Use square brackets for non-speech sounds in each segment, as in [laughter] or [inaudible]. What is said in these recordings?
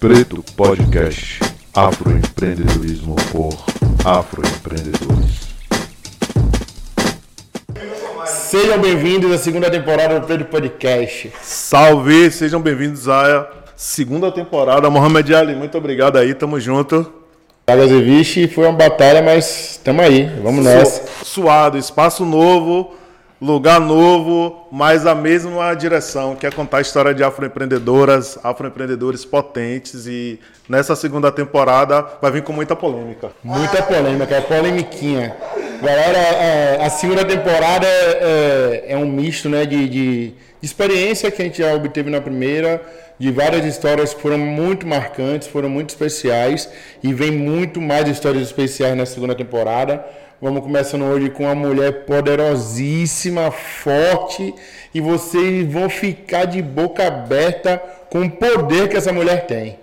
Preto Podcast Afroempreendedorismo por Afroempreendedores. Sejam bem-vindos à segunda temporada do Preto Podcast. Salve, sejam bem-vindos à segunda temporada. Mohamed Ali, muito obrigado aí, tamo junto. Vixe, foi uma batalha, mas estamos aí, vamos nessa. Suado, espaço novo, lugar novo, mas a mesma direção, que é contar a história de afroempreendedoras, afroempreendedores potentes e nessa segunda temporada vai vir com muita polêmica. Muita polêmica, é polemiquinha. Galera, é, a segunda temporada é, é, é um misto né, de, de, experiência que a gente já obteve na primeira, de várias histórias que foram muito marcantes, foram muito especiais e vem muito mais histórias especiais na segunda temporada. Vamos começando hoje com uma mulher poderosíssima, forte, e vocês vão ficar de boca aberta com o poder que essa mulher tem.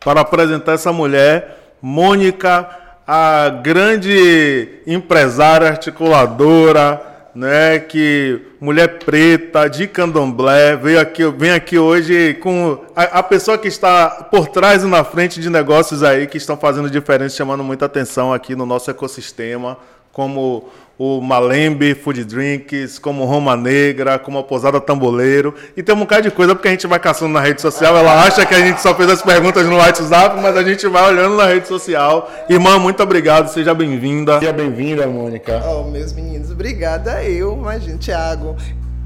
Para apresentar essa mulher, Mônica, a grande empresária articuladora, né, que mulher preta de Candomblé veio aqui, vem aqui hoje com a, a, pessoa que está por trás e na frente de negócios aí que estão fazendo diferença, chamando muita atenção aqui no nosso ecossistema, como o Malembe Food Drinks, como Roma Negra, como a Posada Tamboleiro. E tem um bocado de coisa porque a gente vai caçando na rede social. Ela acha que a gente só fez as perguntas no WhatsApp, mas a gente vai olhando na rede social. Irmã, muito obrigado, seja bem-vinda. Seja bem-vinda, Mônica. Oh, meus meninos, obrigada eu, imagina, Thiago.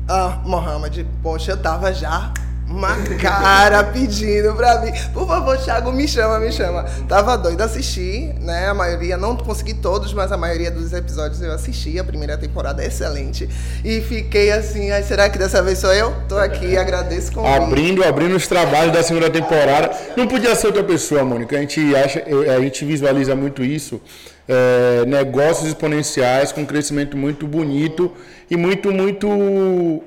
Ah, Mohamed, poxa, eu tava já uma cara pedindo pra mim. Por favor, Thiago, me chama, me chama. Tava doido assistir, né? A maioria, não consegui todos, mas a maioria dos episódios eu assisti. A primeira temporada é excelente. E fiquei assim, ai, será que dessa vez sou eu? Tô aqui, agradeço com Abrindo, abrindo os trabalhos da segunda temporada. Não podia ser outra pessoa, Mônica. A gente acha, a gente visualiza muito isso é, negócios exponenciais com crescimento muito bonito e muito, muito,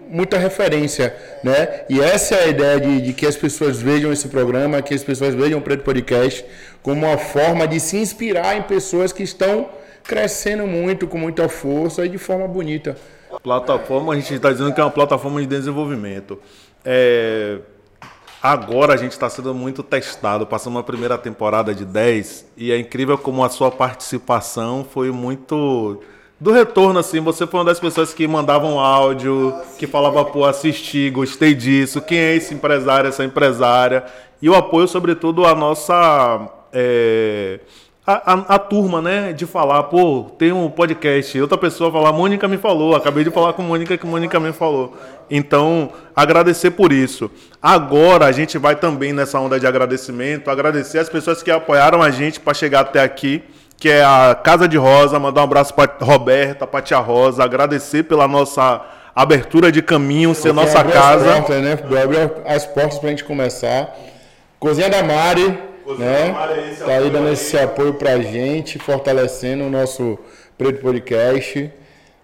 muita referência, né? E essa é a ideia de, de, que as pessoas vejam esse programa, que as pessoas vejam o Preto Podcast como uma forma de se inspirar em pessoas que estão crescendo muito, com muita força e de forma bonita. Plataforma, a gente está dizendo que é uma plataforma de desenvolvimento. É, Agora a gente está sendo muito testado. Passamos uma primeira temporada de 10 e é incrível como a sua participação foi muito do retorno, assim. Você foi uma das pessoas que mandavam áudio, que falava, pô, assisti, gostei disso. Quem é esse empresário, essa empresária? E o apoio, sobretudo, à nossa. É a, a, a, turma, né, de falar, pô, tem um podcast, outra pessoa falar, Mônica me falou, acabei de falar com Mônica que Mônica me falou. Então, agradecer por isso. Agora a gente vai também nessa onda de agradecimento, agradecer as pessoas que apoiaram a gente para chegar até aqui, que é a Casa de Rosa, mandar um abraço para Roberta, para Tia Rosa, agradecer pela nossa abertura de caminho, ser nossa casa. As portas, né? As portas para a gente começar. Cozinha da Mari, né? Tá aí dando esse apoio pra gente, fortalecendo o nosso Preto Podcast.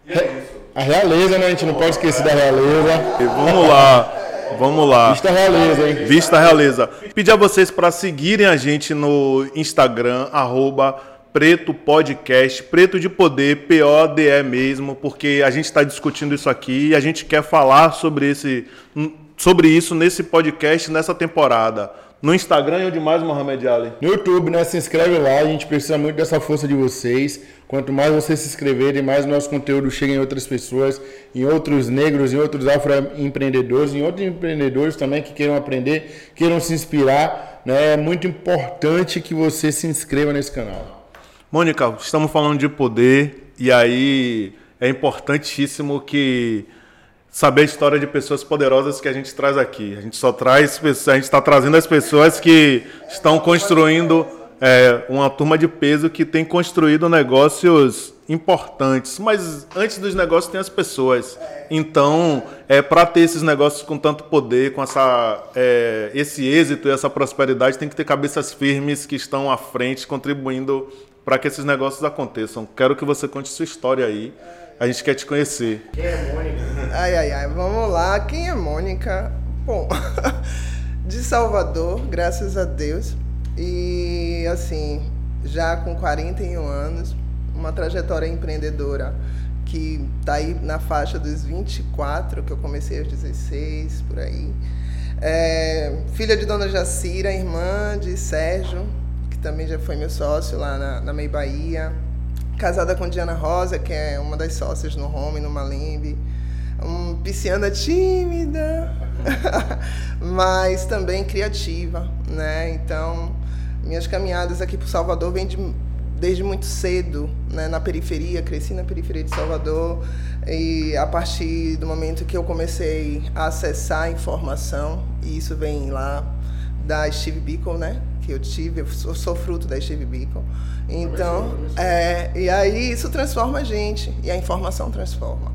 É a realeza, né? A gente não pode esquecer da realeza. Vamos lá. Vamos lá. Vista Realeza, hein? Vista Realeza. Pedir a vocês para seguirem a gente no Instagram, arroba Preto Podcast, Preto de Poder, P-O-D-E mesmo, porque a gente está discutindo isso aqui e a gente quer falar sobre, esse, sobre isso nesse podcast, nessa temporada. No Instagram e onde mais, Mohamed Ali? No YouTube, né? Se inscreve lá, a gente precisa muito dessa força de vocês. Quanto mais vocês se inscreverem, mais nosso conteúdo chega em outras pessoas, em outros negros, em outros afroempreendedores, em outros empreendedores também que queiram aprender, queiram se inspirar. Né? É muito importante que você se inscreva nesse canal. Mônica, estamos falando de poder e aí é importantíssimo que saber a história de pessoas poderosas que a gente traz aqui. A gente só traz, a gente está trazendo as pessoas que estão construindo é, uma turma de peso que tem construído negócios importantes. Mas antes dos negócios tem as pessoas. Então, é, para ter esses negócios com tanto poder, com essa, é, esse êxito e essa prosperidade, tem que ter cabeças firmes que estão à frente, contribuindo para que esses negócios aconteçam. Quero que você conte sua história aí. A gente quer te conhecer. Quem é Mônica? Ai, ai, ai. Vamos lá. Quem é Mônica? Bom, [laughs] de Salvador, graças a Deus. E, assim, já com 41 anos, uma trajetória empreendedora que está aí na faixa dos 24, que eu comecei aos 16, por aí. É, filha de Dona Jacira, irmã de Sérgio, que também já foi meu sócio lá na, na Mei Bahia. Casada com Diana Rosa, que é uma das sócias no Home, no Malembe. Um, pisciana tímida, [laughs] mas também criativa, né? Então, minhas caminhadas aqui para Salvador vêm de, desde muito cedo, né? na periferia, cresci na periferia de Salvador e a partir do momento que eu comecei a acessar a informação, e isso vem lá da Steve Biko, né? Que eu tive, eu sou, sou fruto da Steve Biko. Então, é, e aí isso transforma a gente, e a informação transforma.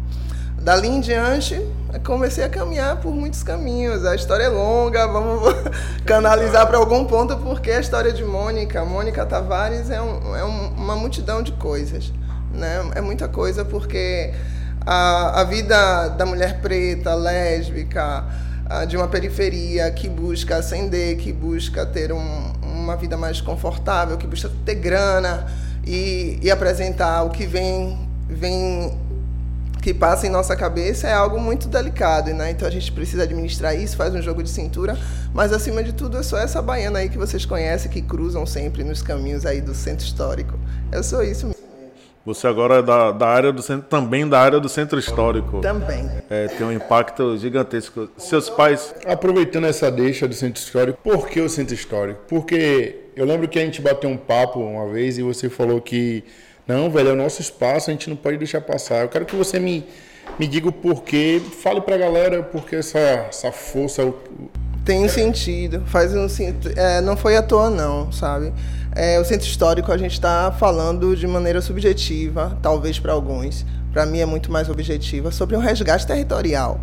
Dali em diante, comecei a caminhar por muitos caminhos. A história é longa, vamos [laughs] canalizar para algum ponto, porque a história de Mônica, Mônica Tavares, é, um, é uma multidão de coisas. Né? É muita coisa, porque a, a vida da mulher preta, lésbica, de uma periferia que busca ascender, que busca ter um, uma vida mais confortável, que busca ter grana e, e apresentar o que vem, vem que passa em nossa cabeça é algo muito delicado, né? Então a gente precisa administrar isso, faz um jogo de cintura, mas acima de tudo é só essa baiana aí que vocês conhecem, que cruzam sempre nos caminhos aí do centro histórico. Eu sou isso mesmo. Você agora é da, da área do centro, também da área do centro histórico. Também. É, tem um impacto gigantesco. Seus pais. Aproveitando essa deixa do centro histórico, por que o centro histórico? Porque eu lembro que a gente bateu um papo uma vez e você falou que não, velho, é o nosso espaço, a gente não pode deixar passar. Eu quero que você me, me diga o porquê, fale pra galera porque essa, essa força. Tem sentido, faz um é, não foi à toa não, sabe? É, o centro histórico a gente está falando de maneira subjetiva, talvez para alguns, para mim é muito mais objetiva, sobre um resgate territorial.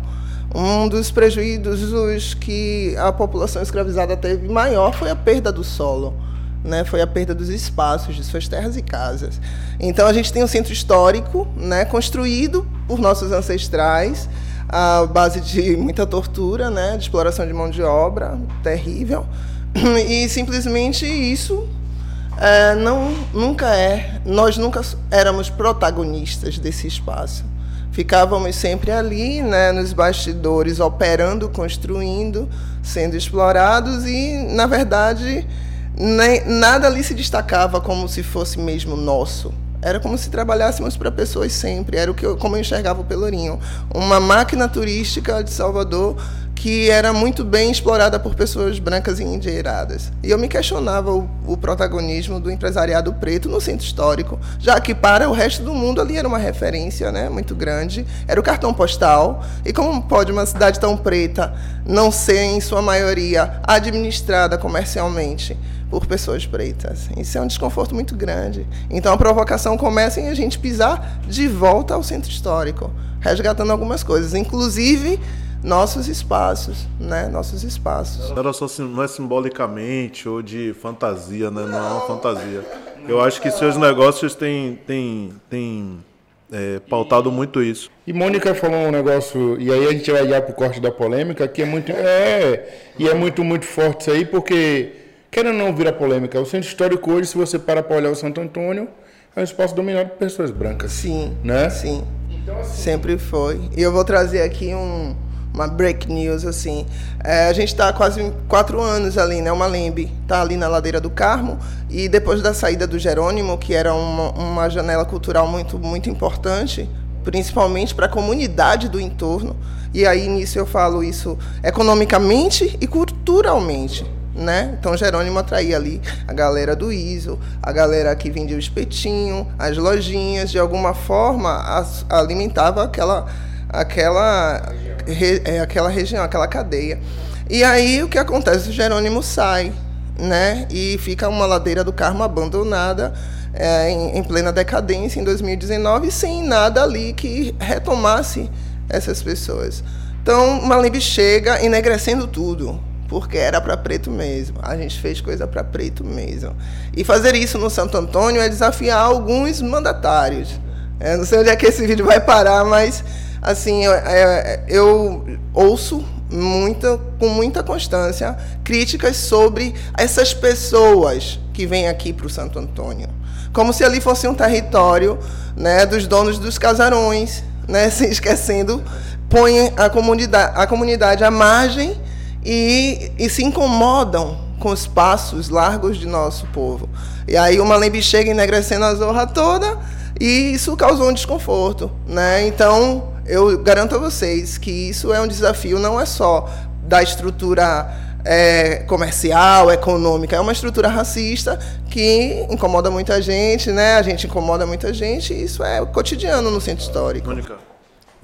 Um dos prejuízos que a população escravizada teve maior foi a perda do solo né, foi a perda dos espaços de suas terras e casas. Então a gente tem um centro histórico, né, construído por nossos ancestrais, à base de muita tortura, né, de exploração de mão de obra terrível, [clears throat] e simplesmente isso é, não nunca é, nós nunca éramos protagonistas desse espaço. Ficávamos sempre ali, né, nos bastidores, operando, construindo, sendo explorados e, na verdade, nem, nada ali se destacava como se fosse mesmo nosso. Era como se trabalhássemos para pessoas sempre. Era o que eu, como eu enxergava o Pelourinho. Uma máquina turística de Salvador que era muito bem explorada por pessoas brancas e endinheiradas. E eu me questionava o, o, protagonismo do empresariado preto no centro histórico, já que para o resto do mundo ali era uma referência né, muito grande, era o cartão postal. E como pode uma cidade tão preta não ser, em sua maioria, administrada comercialmente? Por pessoas pretas. Isso é um desconforto muito grande. Então a provocação começa em a gente pisar de volta ao centro histórico, resgatando algumas coisas, inclusive nossos espaços, né? Nossos espaços. Não era só não é simbolicamente ou de fantasia, né? Não é uma fantasia. Eu acho que seus negócios têm, têm, têm é, pautado muito isso. E Mônica falou um negócio, e aí a gente vai já para o corte da polêmica, que é muito. É, e é muito, muito forte isso aí, porque, querendo ou não virar polêmica, o centro histórico hoje, se você para para olhar o Santo Antônio, é um espaço dominado por pessoas brancas. Sim. Né? Sim. Então, assim, Sempre foi. E eu vou trazer aqui um uma break news assim. É, a gente está quase quatro anos ali, né? Uma Lembe está ali na ladeira do Carmo e depois da saída do Jerônimo, que era uma, uma janela cultural muito muito importante, principalmente para a comunidade do entorno. E aí nisso eu falo isso economicamente e culturalmente. Né? Então Jerônimo atraía ali a galera do ISO, a galera que vendia o espetinho, as lojinhas, de alguma forma alimentava aquela aquela, re, é, aquela região, aquela cadeia. E aí o que acontece? Jerônimo sai, né? E fica uma ladeira do Carmo abandonada é, em, em, plena decadência em 2019, sem nada ali que retomasse essas pessoas. Então, Malimbe chega enegrecendo tudo, porque era para preto mesmo. A gente fez coisa para preto mesmo. E fazer isso no Santo Antônio é desafiar alguns mandatários. Eu não sei onde é que esse vídeo vai parar, mas assim, eu, é, eu ouço muita, com muita constância críticas sobre essas pessoas que vêm aqui para o Santo Antônio. Como se ali fosse um território né, dos donos dos casarões, né, [laughs] se esquecendo, põe a comunidade, a comunidade à margem e, e se incomodam com os passos largos de nosso povo. E aí o Malembe chega enegrecendo a zorra toda e isso causou um desconforto, né? Então, eu garanto a vocês que isso é um desafio não é só da estrutura é, comercial, econômica, é uma estrutura racista que incomoda muita gente, né? A gente incomoda muita gente e isso é cotidiano no centro histórico. Mônica,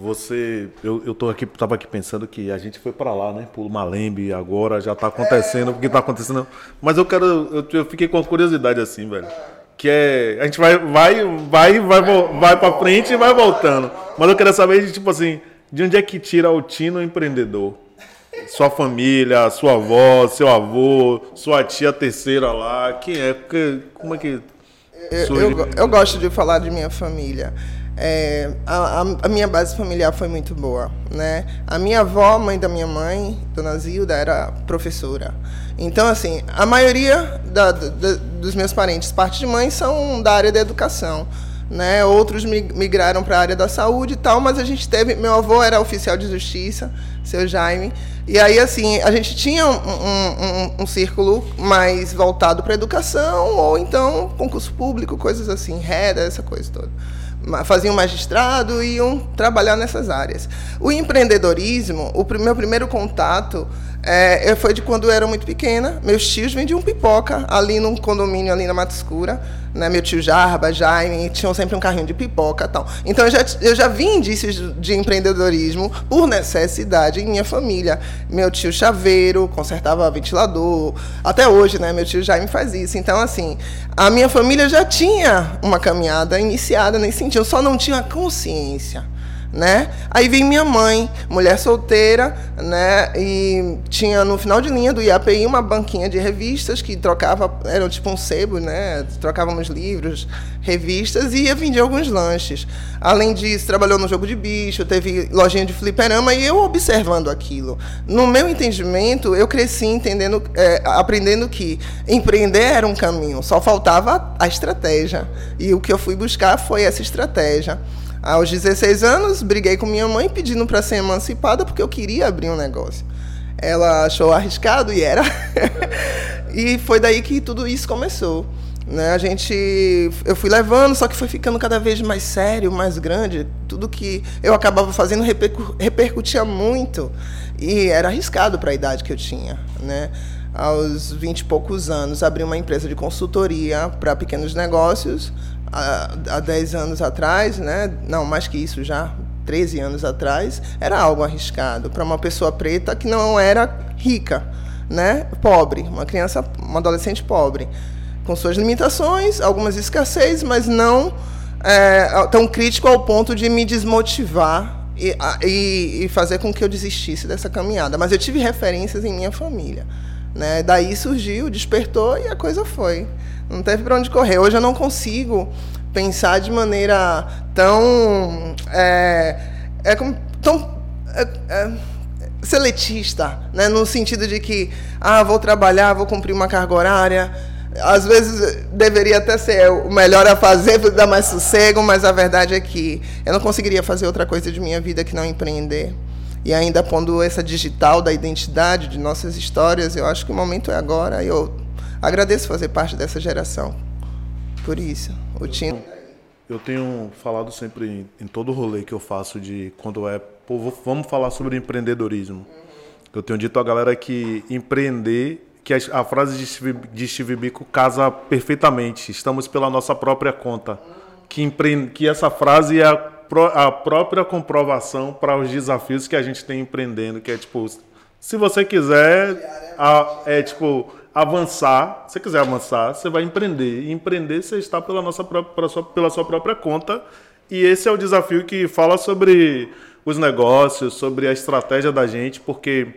você, eu, eu tô aqui, tava aqui pensando que a gente foi para lá, né? Por Malembe, agora já está acontecendo, o que está acontecendo. Mas eu quero, eu, eu fiquei com uma curiosidade assim, velho que é a gente vai vai vai vai vai para frente e vai voltando. Mas eu queria saber tipo assim, de onde é que tira o tino empreendedor? Sua família, sua avó, seu avô, sua tia terceira lá, quem é? Como é que eu, eu, eu gosto de falar de minha família. É, a, a, minha base familiar foi muito boa, né? A minha avó, mãe da minha mãe, Dona Zilda, era professora. Então, assim, a maioria da, da, dos meus parentes, parte de mãe, são da área da educação. Né? Outros migraram para a área da saúde e tal, mas a gente teve. Meu avô era oficial de justiça, seu Jaime. E aí, assim, a gente tinha um, um, um, um círculo mais voltado para educação, ou então concurso público, coisas assim, reda, essa coisa toda faziam magistrado e iam trabalhar nessas áreas. O empreendedorismo, o meu primeiro contato é, foi de quando eu era muito pequena. Meus tios vendiam pipoca ali num condomínio ali na Mata Escura. Né? Meu tio Jarba, Jaime, tinham sempre um carrinho de pipoca tal. Então eu já, eu já vi indícios de empreendedorismo por necessidade em minha família. Meu tio Chaveiro consertava ventilador. Até hoje, né? Meu tio Jaime faz isso. Então, assim, a minha família já tinha uma caminhada iniciada nesse sentido. Eu só não tinha consciência né? Aí vem minha mãe, mulher solteira, né? E tinha no final de linha do IAPI uma banquinha de revistas que trocava, era tipo um sebo, né? Trocávamos livros, revistas e ia vender alguns lanches. Além disso, trabalhou no jogo de bicho, teve lojinha de fliperama e eu observando aquilo. No meu entendimento, eu cresci entendendo, é, aprendendo que empreender era um caminho, só faltava a estratégia. E o que eu fui buscar foi essa estratégia. Aos 16 anos, briguei com minha mãe pedindo para ser emancipada porque eu queria abrir um negócio. Ela achou arriscado e era. [laughs] e foi daí que tudo isso começou. Né? A gente, eu fui levando, só que foi ficando cada vez mais sério, mais grande. Tudo que eu acabava fazendo repercutia muito e era arriscado para a idade que eu tinha, né? Aos 20 e poucos anos, abri uma empresa de consultoria para pequenos negócios há, há 10 anos atrás, né? não, mais que isso já, 13 anos atrás, era algo arriscado para uma pessoa preta que não era rica, né? pobre, uma criança, uma adolescente pobre, com suas limitações, algumas escassez, mas não é, tão crítico ao ponto de me desmotivar e, e, e, fazer com que eu desistisse dessa caminhada. Mas eu tive referências em minha família. Né? Daí surgiu, despertou e a coisa foi. Não teve para onde correr. Hoje eu não consigo pensar de maneira tão. É, é tão. É, é, seletista, né? no sentido de que, ah, vou trabalhar, vou cumprir uma carga horária. Às vezes deveria até ser o melhor a fazer, [laughs] dar mais sossego, mas a verdade é que eu não conseguiria fazer outra coisa de minha vida que não empreender. E ainda pondo essa digital da identidade, de nossas histórias, eu acho que o momento é agora. Eu agradeço fazer parte dessa geração. Por isso, o Tino. Eu tenho falado sempre em, em todo rolê que eu faço de quando é, pô, vamos falar sobre empreendedorismo. Eu tenho dito à galera que empreender, que a, a frase de Steve, de Steve Biko casa perfeitamente. Estamos pela nossa própria conta. Que, empre, que essa frase é a, a própria comprovação para os desafios que a gente tem empreendendo, que é tipo, se você quiser, a, é tipo avançar, se quiser avançar, você vai empreender. E empreender você está pela, nossa própria, sua, pela sua própria conta. E esse é o desafio que fala sobre os negócios, sobre a estratégia da gente, porque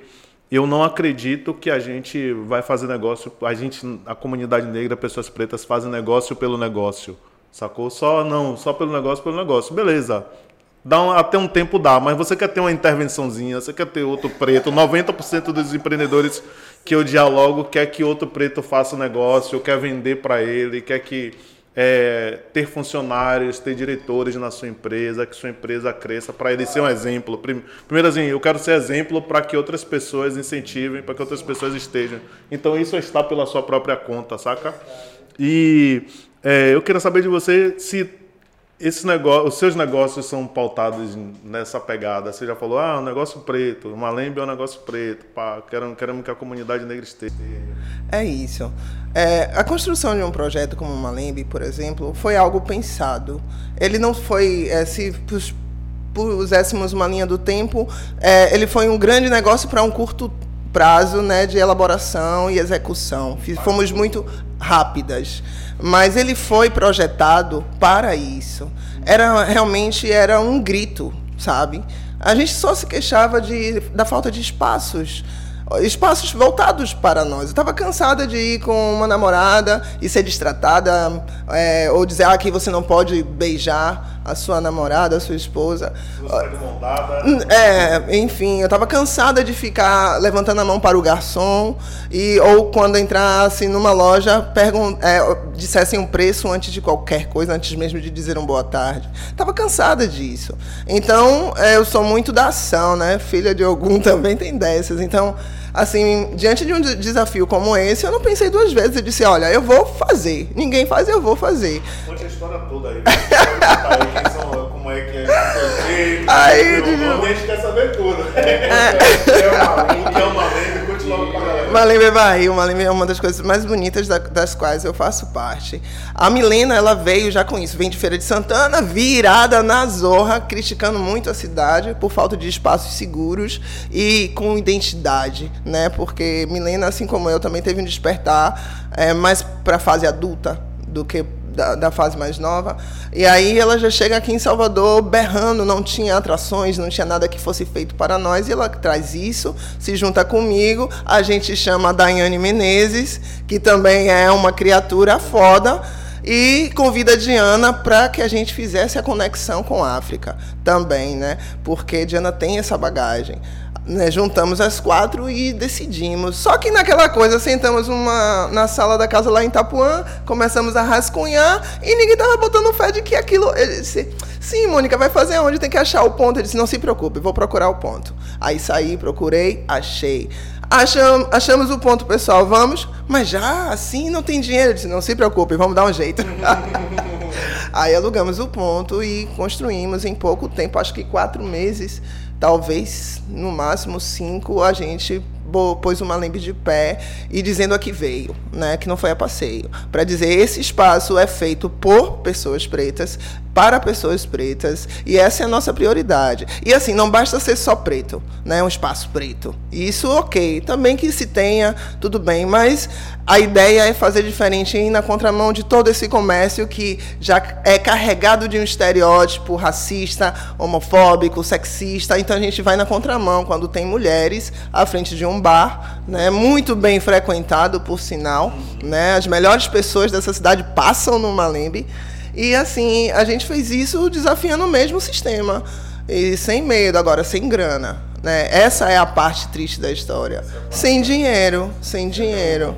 eu não acredito que a gente vai fazer negócio, a gente, a comunidade negra, pessoas pretas fazem negócio pelo negócio, sacou? Só não, só pelo negócio, pelo negócio. Beleza. Dá um, até um tempo dá, mas você quer ter uma intervençãozinha, você quer ter outro preto. 90% dos empreendedores que eu dialogo quer que outro preto faça o negócio, quer vender para ele, quer que é, ter funcionários, ter diretores na sua empresa, que sua empresa cresça, para ele ser um exemplo. Primeiro, assim, eu quero ser exemplo para que outras pessoas incentivem, para que outras pessoas estejam. Então, isso está pela sua própria conta, saca? E é, eu queria saber de você se esse negócio, os seus negócios são pautados nessa pegada. Você já falou, ah, um negócio preto, uma lembre é um negócio preto, pá, queremos, queremos que a comunidade negra esteja. É isso. É, a construção de um projeto como uma Lembe, por exemplo, foi algo pensado. Ele não foi, é, se puséssemos uma linha do tempo, é, ele foi um grande negócio para um curto prazo né, de elaboração e execução. Fomos muito rápidas, mas ele foi projetado para isso. Era realmente era um grito, sabe? A gente só se queixava de, da falta de espaços espaços voltados para nós. Eu estava cansada de ir com uma namorada e ser distratada, é, ou dizer ah, que você não pode beijar a sua namorada, a sua esposa. Você montada. É, enfim, eu estava cansada de ficar levantando a mão para o garçom e ou quando entrasse numa loja pergun é, dissessem um preço antes de qualquer coisa, antes mesmo de dizer um boa tarde. Estava cansada disso. Então, é, eu sou muito da ação, né? Filha de algum [laughs] também tem dessas. Então, assim, diante de um desafio como esse, eu não pensei duas vezes. Eu disse, olha, eu vou fazer. Ninguém faz, eu vou fazer. Conte a história toda aí. Né? são, como é que é. Aí, o gente quer saber tudo. É, é uma lenda, é uma lenda. Conte logo pra galera. Malembe Barril, Malembe é uma das coisas mais bonitas da, das quais eu faço parte. A Milena, ela veio já com isso, vem de Feira de Santana, virada na zorra, criticando muito a cidade por falta de espaços seguros e com identidade, né? Porque Milena, assim como eu, também teve um despertar é, mais para a fase adulta do que da, da, fase mais nova. E aí ela já chega aqui em Salvador berrando, não tinha atrações, não tinha nada que fosse feito para nós. E ela traz isso, se junta comigo. A gente chama a Daiane Menezes, que também é uma criatura foda. E convida a Diana para que a gente fizesse a conexão com a África também, né? Porque Diana tem essa bagagem né, juntamos as quatro e decidimos. Só que naquela coisa, sentamos uma, na sala da casa lá em Itapuã, começamos a rascunhar e ninguém tava botando fé de que aquilo. Ele disse: Sim, Mônica, vai fazer onde? Tem que achar o ponto. Ele disse: Não se preocupe, vou procurar o ponto. Aí saí, procurei, achei. Achamos, achamos o ponto, pessoal, vamos. Mas já assim não tem dinheiro. Ele disse: Não se preocupe, vamos dar um jeito. [laughs] Aí alugamos o ponto e construímos em pouco tempo, acho que quatro meses talvez no máximo cinco, a gente pôs uma lembre de pé e dizendo a que veio, né, que não foi a passeio, para dizer esse espaço é feito por pessoas pretas, para pessoas pretas, e essa é a nossa prioridade. E assim, não basta ser só preto, né, um espaço preto. Isso OK, também que se tenha, tudo bem, mas a ideia é fazer diferente e ir na contramão de todo esse comércio que já é carregado de um estereótipo racista, homofóbico, sexista. Então a gente vai na contramão quando tem mulheres à frente de um bar, né, muito bem frequentado, por sinal. Né, as melhores pessoas dessa cidade passam no Malembe. E assim, a gente fez isso desafiando o mesmo sistema. E sem medo, agora sem grana. Né? Essa é a parte triste da história. Sem dinheiro, sem dinheiro.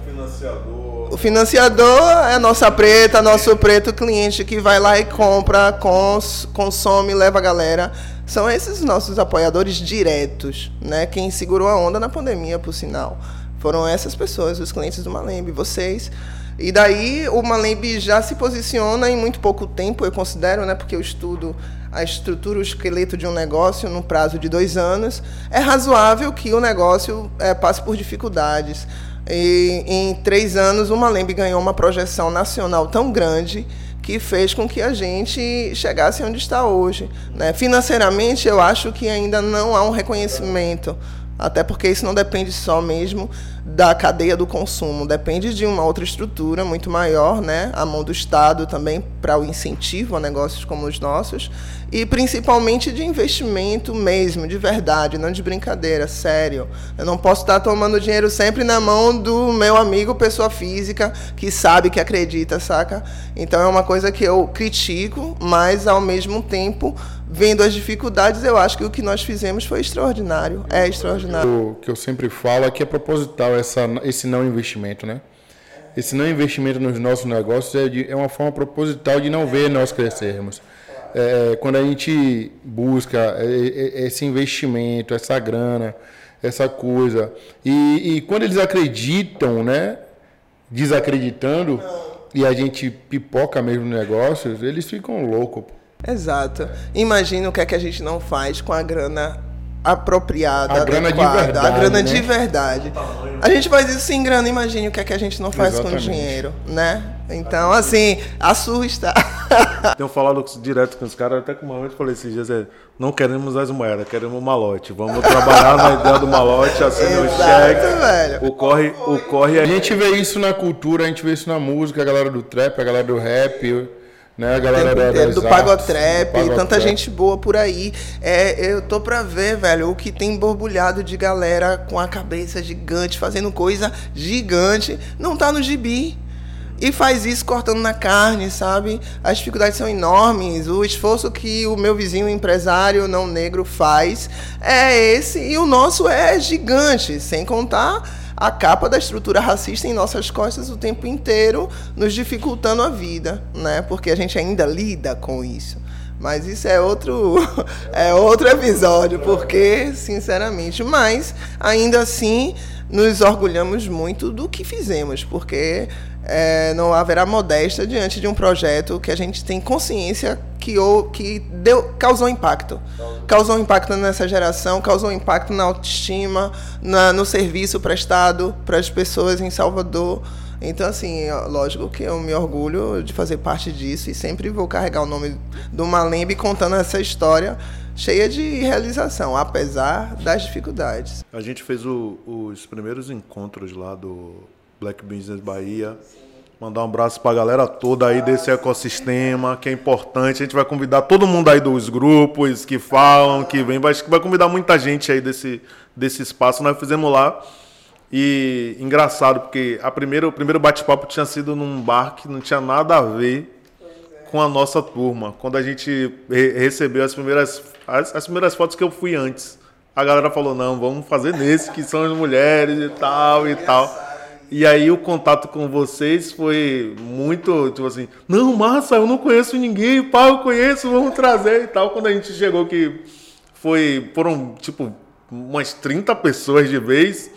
O financiador é a nossa preta, nosso preto cliente que vai lá e compra, cons, consome, leva a galera. São esses nossos apoiadores diretos, né? Quem segurou a onda na pandemia, por sinal. Foram essas pessoas, os clientes do Malembe, vocês. E daí o Malembe já se posiciona em muito pouco tempo, eu considero, né? Porque eu estudo a estrutura, o esqueleto de um negócio no prazo de dois anos, é razoável que o negócio é, passe por dificuldades. E, em três anos, o Malembe ganhou uma projeção nacional tão grande que fez com que a gente chegasse onde está hoje. Né? Financeiramente, eu acho que ainda não há um reconhecimento até porque isso não depende só mesmo da cadeia do consumo, depende de uma outra estrutura muito maior, né? A mão do Estado também para o incentivo a negócios como os nossos e principalmente de investimento mesmo, de verdade, não de brincadeira, sério. Eu não posso estar tomando dinheiro sempre na mão do meu amigo pessoa física que sabe que acredita, saca? Então é uma coisa que eu critico, mas ao mesmo tempo vendo as dificuldades, eu acho que o que nós fizemos foi extraordinário. É extraordinário. O que eu sempre falo é que é proposital essa, esse não investimento, né? esse não investimento nos nossos negócios é, de, é uma forma proposital de não ver nós crescermos. É, quando a gente busca esse investimento, essa grana, essa coisa, e, e quando eles acreditam, né, desacreditando, e a gente pipoca mesmo negócios, eles ficam loucos. Exato. Imagina o que é que a gente não faz com a grana apropriada, a grana de verdade, a grana né? de verdade. A gente faz isso sem grana, imagine o que é que a gente não faz Exatamente. com dinheiro, né? Então, assim, assusta. [laughs] Tenho falado direto com os caras, até com o momento falei esses dias, é, não queremos as moedas, queremos malote. Vamos trabalhar na ideia do malote, assim, o cheque. Velho. O corre, o corre é... A gente vê isso na cultura, a gente vê isso na música, a galera do trap, a galera do rap né? A galera da, das do Pagotrap, tanta gente boa por aí. É, eu tô pra ver, velho, o que tem borbulhado de galera com a cabeça gigante, fazendo coisa gigante, não tá no gibi. E faz isso cortando na carne, sabe? As dificuldades são enormes. O esforço que o meu vizinho empresário não negro faz é esse. E o nosso é gigante, sem contar a capa da estrutura racista em nossas costas o tempo inteiro, nos dificultando a vida, né? Porque a gente ainda lida com isso. Mas isso é outro, [laughs] é outro episódio, porque, sinceramente, mas ainda assim nos orgulhamos muito do que fizemos, porque é, não haverá modéstia diante de um projeto que a gente tem consciência que, ou, que deu, causou impacto. Causou impacto nessa geração, causou impacto na autoestima, na, no serviço prestado para as pessoas em Salvador. Então, assim, lógico que eu me orgulho de fazer parte disso e sempre vou carregar o nome do Malembe contando essa história cheia de realização, apesar das dificuldades. A gente fez o, os primeiros encontros lá do Black Business Bahia. Mandar um abraço para a galera toda aí desse ecossistema, que é importante. A gente vai convidar todo mundo aí dos grupos que falam, que vem. Vai, vai convidar muita gente aí desse, desse espaço. Nós fizemos lá. E engraçado, porque a primeira, o primeiro bate-papo tinha sido num bar que não tinha nada a ver com a nossa turma. Quando a gente re recebeu as primeiras, as, as primeiras fotos que eu fui antes, a galera falou: não, vamos fazer nesse, que são as mulheres e tal e tal. E aí o contato com vocês foi muito, tipo assim, não, massa, eu não conheço ninguém, pá, eu conheço, vamos trazer e tal. Quando a gente chegou que foi, foram, tipo, umas 30 pessoas de vez,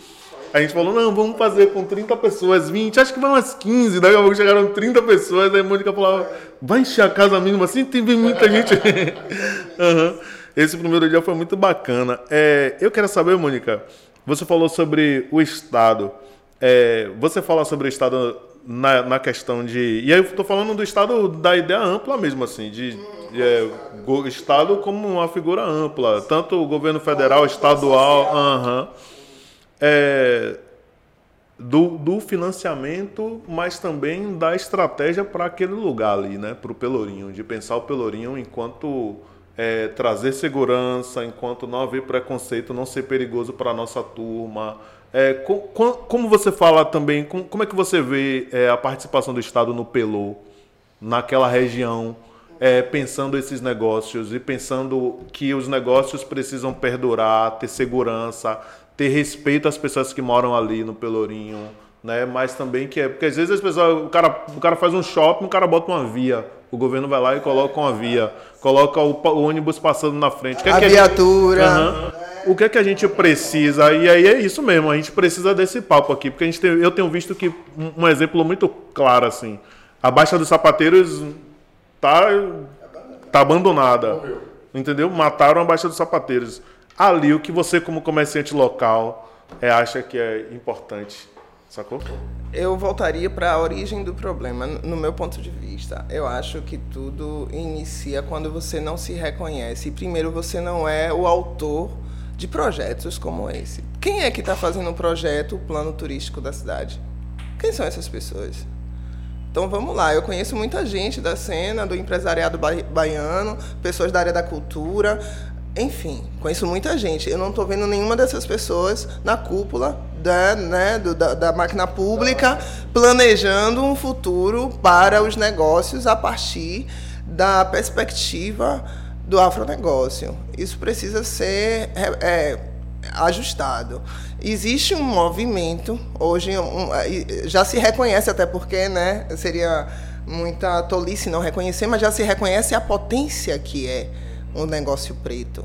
a gente falou, não, vamos fazer com 30 pessoas, 20, acho que vai umas 15, daí a pouco chegaram 30 pessoas, aí a Mônica falou, vai encher a casa mínima assim, tem muita gente. [laughs] uhum. Esse primeiro dia foi muito bacana. É, eu quero saber, Mônica, você falou sobre o Estado. É, você fala sobre o Estado na, na, questão de. E aí eu estou falando do Estado da ideia ampla mesmo, assim, de, é, Estado como uma figura ampla, tanto o governo federal, estadual, é, do, do financiamento, mas também da estratégia para aquele lugar ali, né, para o Pelourinho, de pensar o Pelourinho enquanto é, trazer segurança, enquanto não haver preconceito, não ser perigoso para a nossa turma é, com, com, como você fala também, com, como é que você vê é, a participação do Estado no Pelô, naquela região, é, pensando esses negócios e pensando que os negócios precisam perdurar, ter segurança, ter respeito às pessoas que moram ali no Pelourinho, né? Mas também que é porque às vezes as pessoas, o cara, o cara faz um shopping, o cara bota uma via, o governo vai lá e coloca uma via, coloca o, o ônibus passando na frente. Que a é viatura. Gente... Uhum o que é que a gente precisa? E aí é isso mesmo, a gente precisa desse papo aqui, porque a gente tem, eu tenho visto que um, um exemplo muito claro assim, a Baixa dos Sapateiros tá tá abandonada. Entendeu? Mataram a Baixa dos Sapateiros. Ali o que você como comerciante local é, acha que é importante, sacou? Eu voltaria para a origem do problema, no meu ponto de vista. Eu acho que tudo inicia quando você não se reconhece. Primeiro, você não é o autor de projetos como esse. Quem é que está fazendo um projeto, o plano turístico da cidade? Quem são essas pessoas? Então vamos lá, eu conheço muita gente da cena, do empresariado baiano, pessoas da área da cultura, enfim, conheço muita gente. Eu não estou vendo nenhuma dessas pessoas na cúpula da, né, do, da, da máquina pública planejando um futuro para os negócios a partir da perspectiva do afronegócio. Isso precisa ser é, ajustado. Existe um movimento, hoje um, já se reconhece, até porque né, seria muita tolice não reconhecer, mas já se reconhece a potência que é um negócio preto.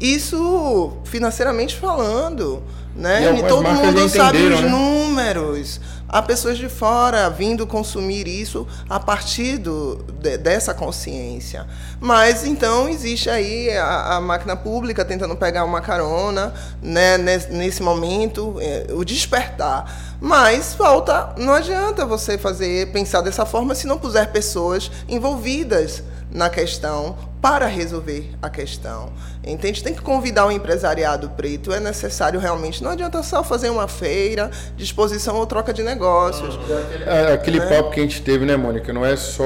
Isso financeiramente falando, né? E, e todo mundo sabe os né? números. Há pessoas de fora vindo consumir isso a partir do, de, dessa consciência. Mas então existe aí a, a, máquina pública tentando pegar uma carona né, nesse, nesse momento, é, o despertar. Mas falta, não adianta você fazer pensar dessa forma se não puser pessoas envolvidas na questão para resolver a questão. Entende? Tem que convidar o empresariado preto, é necessário realmente. Não adianta só fazer uma feira, disposição ou troca de negócios. É, aquele né? papo que a gente teve, né, Mônica? Não é só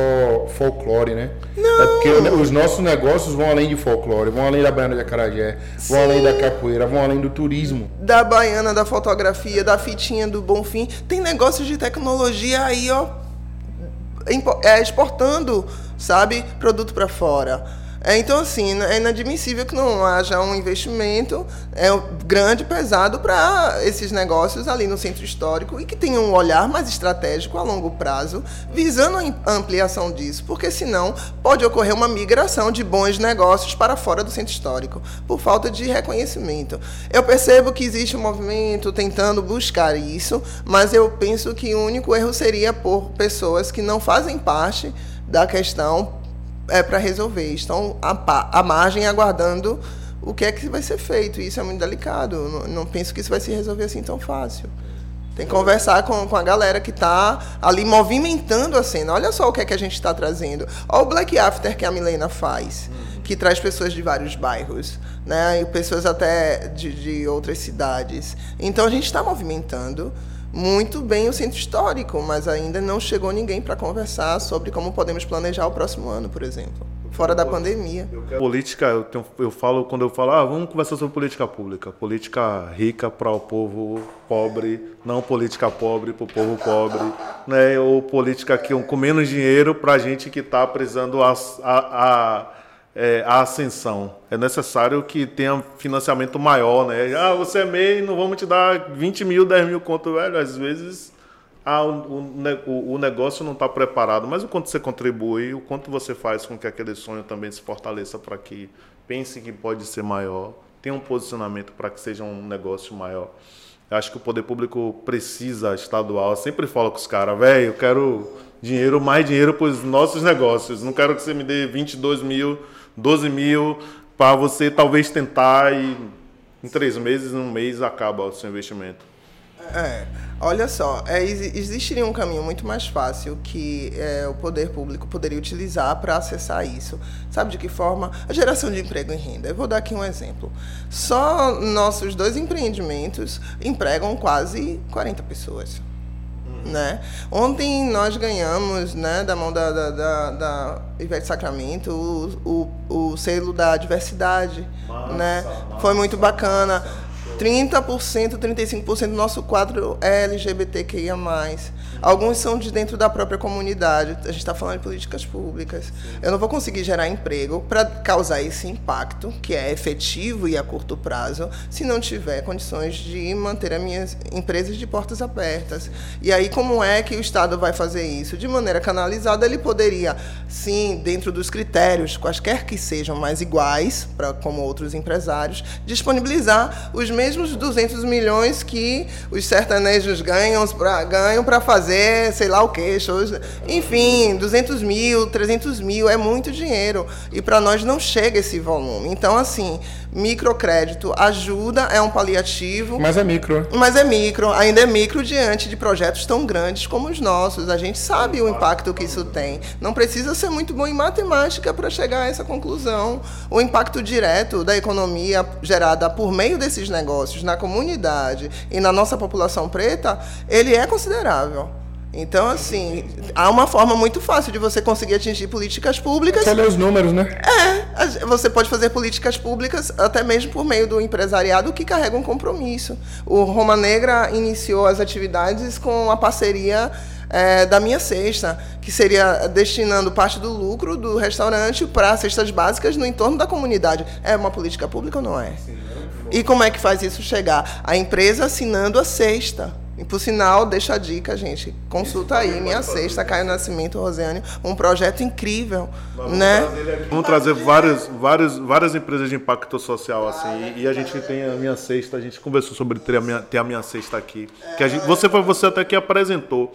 folclore, né? Não. É porque os nossos negócios vão além de folclore, vão além da baiana de Acarajé, Sim. vão além da capoeira, vão além do turismo. Da baiana, da fotografia, da fitinha do Bonfim. Tem negócios de tecnologia aí, ó, é, exportando, sabe, produto para fora. É, então, assim, é inadmissível que não haja um investimento é, grande, pesado para esses negócios ali no centro histórico e que tenha um olhar mais estratégico a longo prazo, visando a ampliação disso, porque senão pode ocorrer uma migração de bons negócios para fora do centro histórico, por falta de reconhecimento. Eu percebo que existe um movimento tentando buscar isso, mas eu penso que o único erro seria por pessoas que não fazem parte da questão é, para resolver. Estão à, à margem aguardando o que é que vai ser feito. E isso é muito delicado. Não, não penso que isso vai se resolver assim tão fácil. Tem que conversar com, com a galera que está ali movimentando a cena. Olha só o que é que a gente está trazendo. Olha o Black After que a Milena faz, que traz pessoas de vários bairros, né? E pessoas até de, de outras cidades. Então a gente está movimentando muito bem o centro histórico, mas ainda não chegou ninguém para conversar sobre como podemos planejar o próximo ano, por exemplo, fora da pandemia. Política, eu, tenho, eu falo quando eu falo, ah, vamos conversar sobre política pública, política rica para o povo pobre, não política pobre para o povo pobre, né? Ou política que com menos dinheiro para a gente que está precisando a, a, a é, a ascensão. É necessário que tenha financiamento maior, né? Ah, você é MEI, não vamos te dar 20 mil, 10 mil conto, velho. Às vezes ah, o, o, o negócio não está preparado, mas o quanto você contribui, o quanto você faz com que aquele sonho também se fortaleça para que pense que pode ser maior, tenha um posicionamento para que seja um negócio maior. Eu acho que o poder público precisa estadual. Eu sempre falo com os caras, velho, eu quero dinheiro, mais dinheiro para os nossos negócios. Não quero que você me dê 22 mil 12 mil para você talvez tentar e em três meses, um mês acaba o seu investimento. É, olha só, é, existiria um caminho muito mais fácil que é, o poder público poderia utilizar para acessar isso. Sabe de que forma? A geração de emprego e renda. Eu vou dar aqui um exemplo. Só nossos dois empreendimentos empregam quase 40 pessoas. Né? Ontem nós ganhamos, né, da mão da, da, da, da Ivete Sacramento, o, o, o selo da diversidade. Massa, né? Massa, Foi muito bacana. 30%, 35% do nosso quadro é LGBTQIA. Alguns são de dentro da própria comunidade. A gente está falando de políticas públicas. Eu não vou conseguir gerar emprego para causar esse impacto, que é efetivo e a curto prazo, se não tiver condições de manter as minhas empresas de portas abertas. E aí, como é que o Estado vai fazer isso? De maneira canalizada, ele poderia, sim, dentro dos critérios, quaisquer que sejam mais iguais, para como outros empresários, disponibilizar os mesmos 200 milhões que os sertanejos ganham para ganham fazer fazer sei lá o que, shows. Enfim, 200 mil, 300 mil, é muito dinheiro. E para nós não chega esse volume. Então, assim, microcrédito ajuda, é um paliativo. Mas é micro. Mas é micro, ainda é micro diante de projetos tão grandes como os nossos. A gente sabe o impacto que isso tem. Não precisa ser muito bom em matemática para chegar a essa conclusão. O impacto direto da economia gerada por meio desses negócios na comunidade e na nossa população preta, ele é considerável. Então, assim, há uma forma muito fácil de você conseguir atingir políticas públicas. Só ler os números, né? É, você pode fazer políticas públicas até mesmo por meio do empresariado que carrega um compromisso. O Roma Negra iniciou as atividades com a parceria é, da minha cesta, que seria destinando parte do lucro do restaurante para cestas básicas no entorno da comunidade. É uma política pública ou não é? Sim, E como é que faz isso chegar? A empresa assinando a cesta. E por sinal, deixa a dica, gente. Consulta aí, minha sexta, Caio Nascimento, Rosiane, um projeto incrível, Vamos né? Trazer, vamos trazer várias, várias, várias empresas de impacto social, assim, e, e a gente tem a minha sexta, a gente conversou sobre ter a minha, ter a minha sexta aqui. Que a gente, você foi você até que apresentou.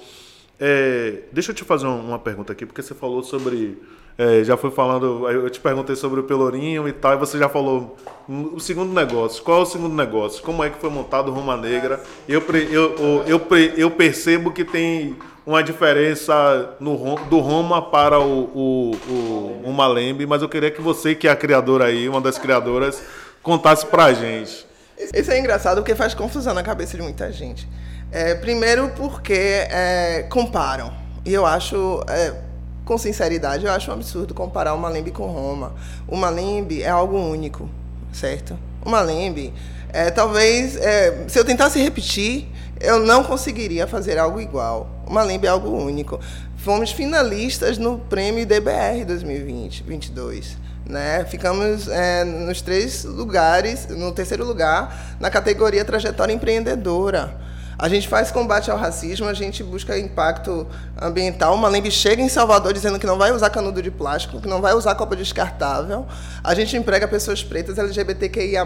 É, deixa eu te fazer uma pergunta aqui, porque você falou sobre. É, já foi falando, eu te perguntei sobre o Pelourinho e tal, e você já falou o segundo negócio. Qual é o segundo negócio? Como é que foi montado o Roma Negra? Eu, eu, eu, eu percebo que tem uma diferença no, do Roma para o, o, o, o Malembe, mas eu queria que você, que é a criadora aí, uma das criadoras, contasse pra gente. Isso é engraçado porque faz confusão na cabeça de muita gente. É, primeiro porque é, comparam. E eu acho, é, com sinceridade, eu acho um absurdo comparar o Malembe com Roma. O Malembe é algo único, certo? O Malembe, é, talvez, é, se eu tentasse repetir, eu não conseguiria fazer algo igual. O Malembe é algo único. Fomos finalistas no prêmio DBR 2020-22. Né? Ficamos é, nos três lugares, no terceiro lugar, na categoria trajetória empreendedora. A gente faz combate ao racismo, a gente busca impacto ambiental. Uma Lembe chega em Salvador dizendo que não vai usar canudo de plástico, que não vai usar copa descartável. A gente emprega pessoas pretas, LGBTQIA+.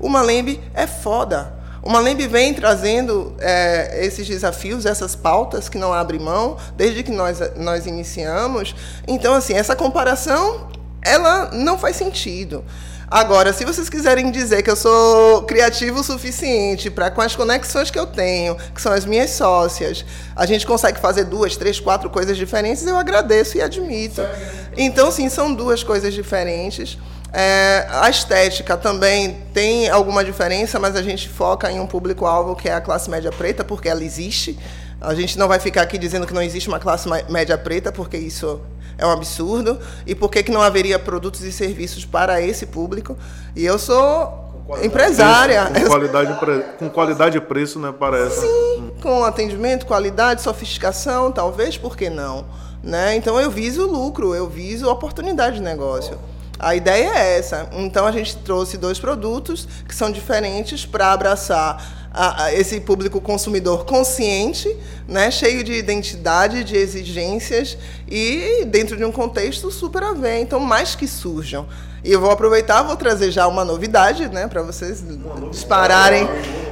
Uma Lembe é foda. Uma Lembe vem trazendo é, esses desafios, essas pautas que não abrem mão, desde que nós, nós iniciamos. Então, assim, essa comparação, ela não faz sentido. Agora, se vocês quiserem dizer que eu sou criativo o suficiente para, com as conexões que eu tenho, que são as minhas sócias, a gente consegue fazer duas, três, quatro coisas diferentes, eu agradeço e admito. Então, sim, são duas coisas diferentes. É, a estética também tem alguma diferença, mas a gente foca em um público-alvo que é a classe média preta, porque ela existe. A gente não vai ficar aqui dizendo que não existe uma classe média preta, porque isso é um absurdo. E por que, que não haveria produtos e serviços para esse público? E eu sou empresária. com, qualidade, com qualidade e preço, né? Parece. Sim, com atendimento, qualidade, sofisticação, talvez, por que não? Né? Então eu viso lucro, eu viso oportunidade de negócio. A ideia é essa. Então a gente trouxe dois produtos que são diferentes para abraçar a, a esse público consumidor consciente, né, cheio de identidade, de exigências e dentro de um contexto super a ver. Então, mais que surjam. E eu vou aproveitar, vou trazer já uma novidade, né, para vocês dispararem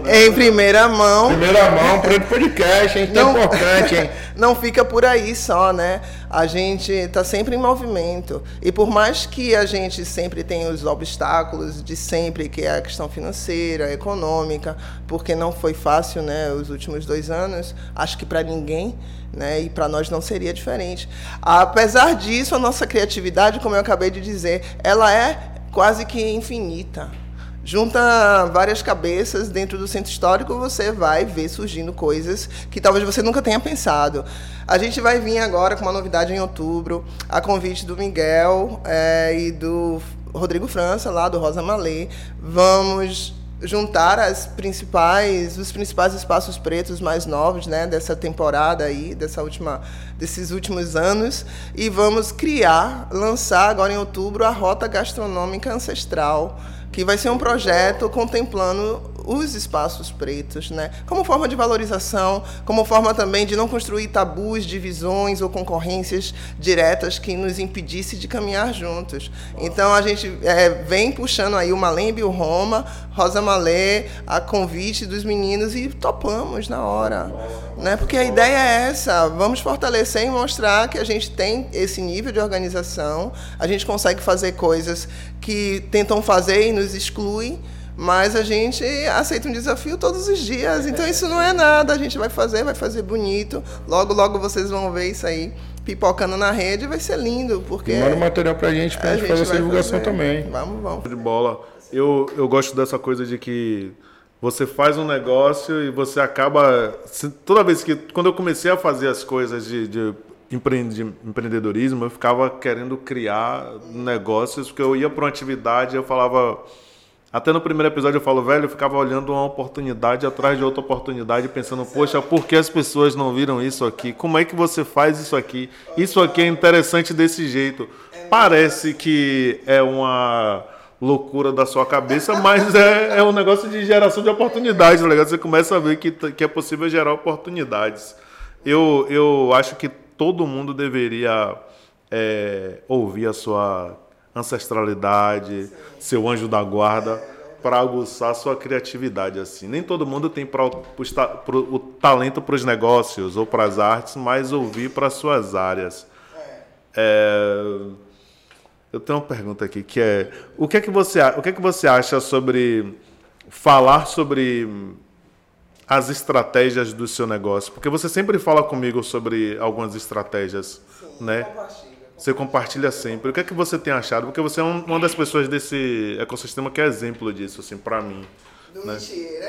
em primeira mão. Primeira mão, para o podcast, hein? Tão não, importante, hein? Não fica por aí só, né? A gente está sempre em movimento. E por mais que a gente sempre tenha os obstáculos de sempre, que é a questão financeira, econômica, porque não foi fácil, né, os últimos dois anos, acho que para ninguém, né, e para nós não seria diferente. Apesar disso, a nossa criatividade, como eu acabei de dizer, ela é quase que infinita junta várias cabeças dentro do centro histórico, você vai ver surgindo coisas que talvez você nunca tenha pensado. A gente vai vir agora com uma novidade em outubro, a convite do Miguel é, e do Rodrigo França, lá do Rosa Malê. Vamos juntar as principais, os principais espaços pretos mais novos, né, dessa temporada aí, dessa última, desses últimos anos, e vamos criar, lançar agora em outubro a Rota Gastronômica Ancestral, que vai ser um projeto contemplando os espaços pretos, né? Como forma de valorização, como forma também de não construir tabus, divisões ou concorrências diretas que nos impedisse de caminhar juntos. Então a gente é, vem puxando aí o Malembe, o Roma, Rosa Malê, a convite dos meninos e topamos na hora, né? Porque a ideia é essa, vamos fortalecer e mostrar que a gente tem esse nível de organização, a gente consegue fazer coisas que tentam fazer e nos excluem mas a gente aceita um desafio todos os dias. Então isso não é nada. A gente vai fazer, vai fazer bonito. Logo, logo vocês vão ver isso aí pipocando na rede. Vai ser lindo. Porque. Manda material pra gente pra a gente fazer essa divulgação fazer. também. Vamos, vamos. De bola. Eu, eu gosto dessa coisa de que você faz um negócio e você acaba. Toda vez que. Quando eu comecei a fazer as coisas de, de empreendedorismo, eu ficava querendo criar negócios, porque eu ia para uma atividade eu falava até no primeiro episódio eu falo, velho, eu ficava olhando uma oportunidade atrás de outra oportunidade, pensando, poxa, por que as pessoas não viram isso aqui? Como é que você faz isso aqui? Isso aqui é interessante desse jeito. Parece que é uma, loucura da sua cabeça, mas é, é um negócio de geração de oportunidades, tá ligado? Você começa a ver que, que é possível gerar oportunidades. Eu, eu acho que todo mundo deveria é, ouvir a sua ancestralidade, seu anjo da guarda, para aguçar sua criatividade. assim. Nem todo mundo tem pra, o talento para os negócios ou para as artes, mas ouvir para suas áreas. É, eu tenho uma pergunta aqui que é o que é que você o que é que você acha sobre falar sobre as estratégias do seu negócio? Porque você sempre fala comigo sobre algumas estratégias, Sim, né? Compartilha. Você compartilha sempre. O que é que você tem achado? Porque você é uma das pessoas desse ecossistema que é exemplo disso, assim, para mim. Do né?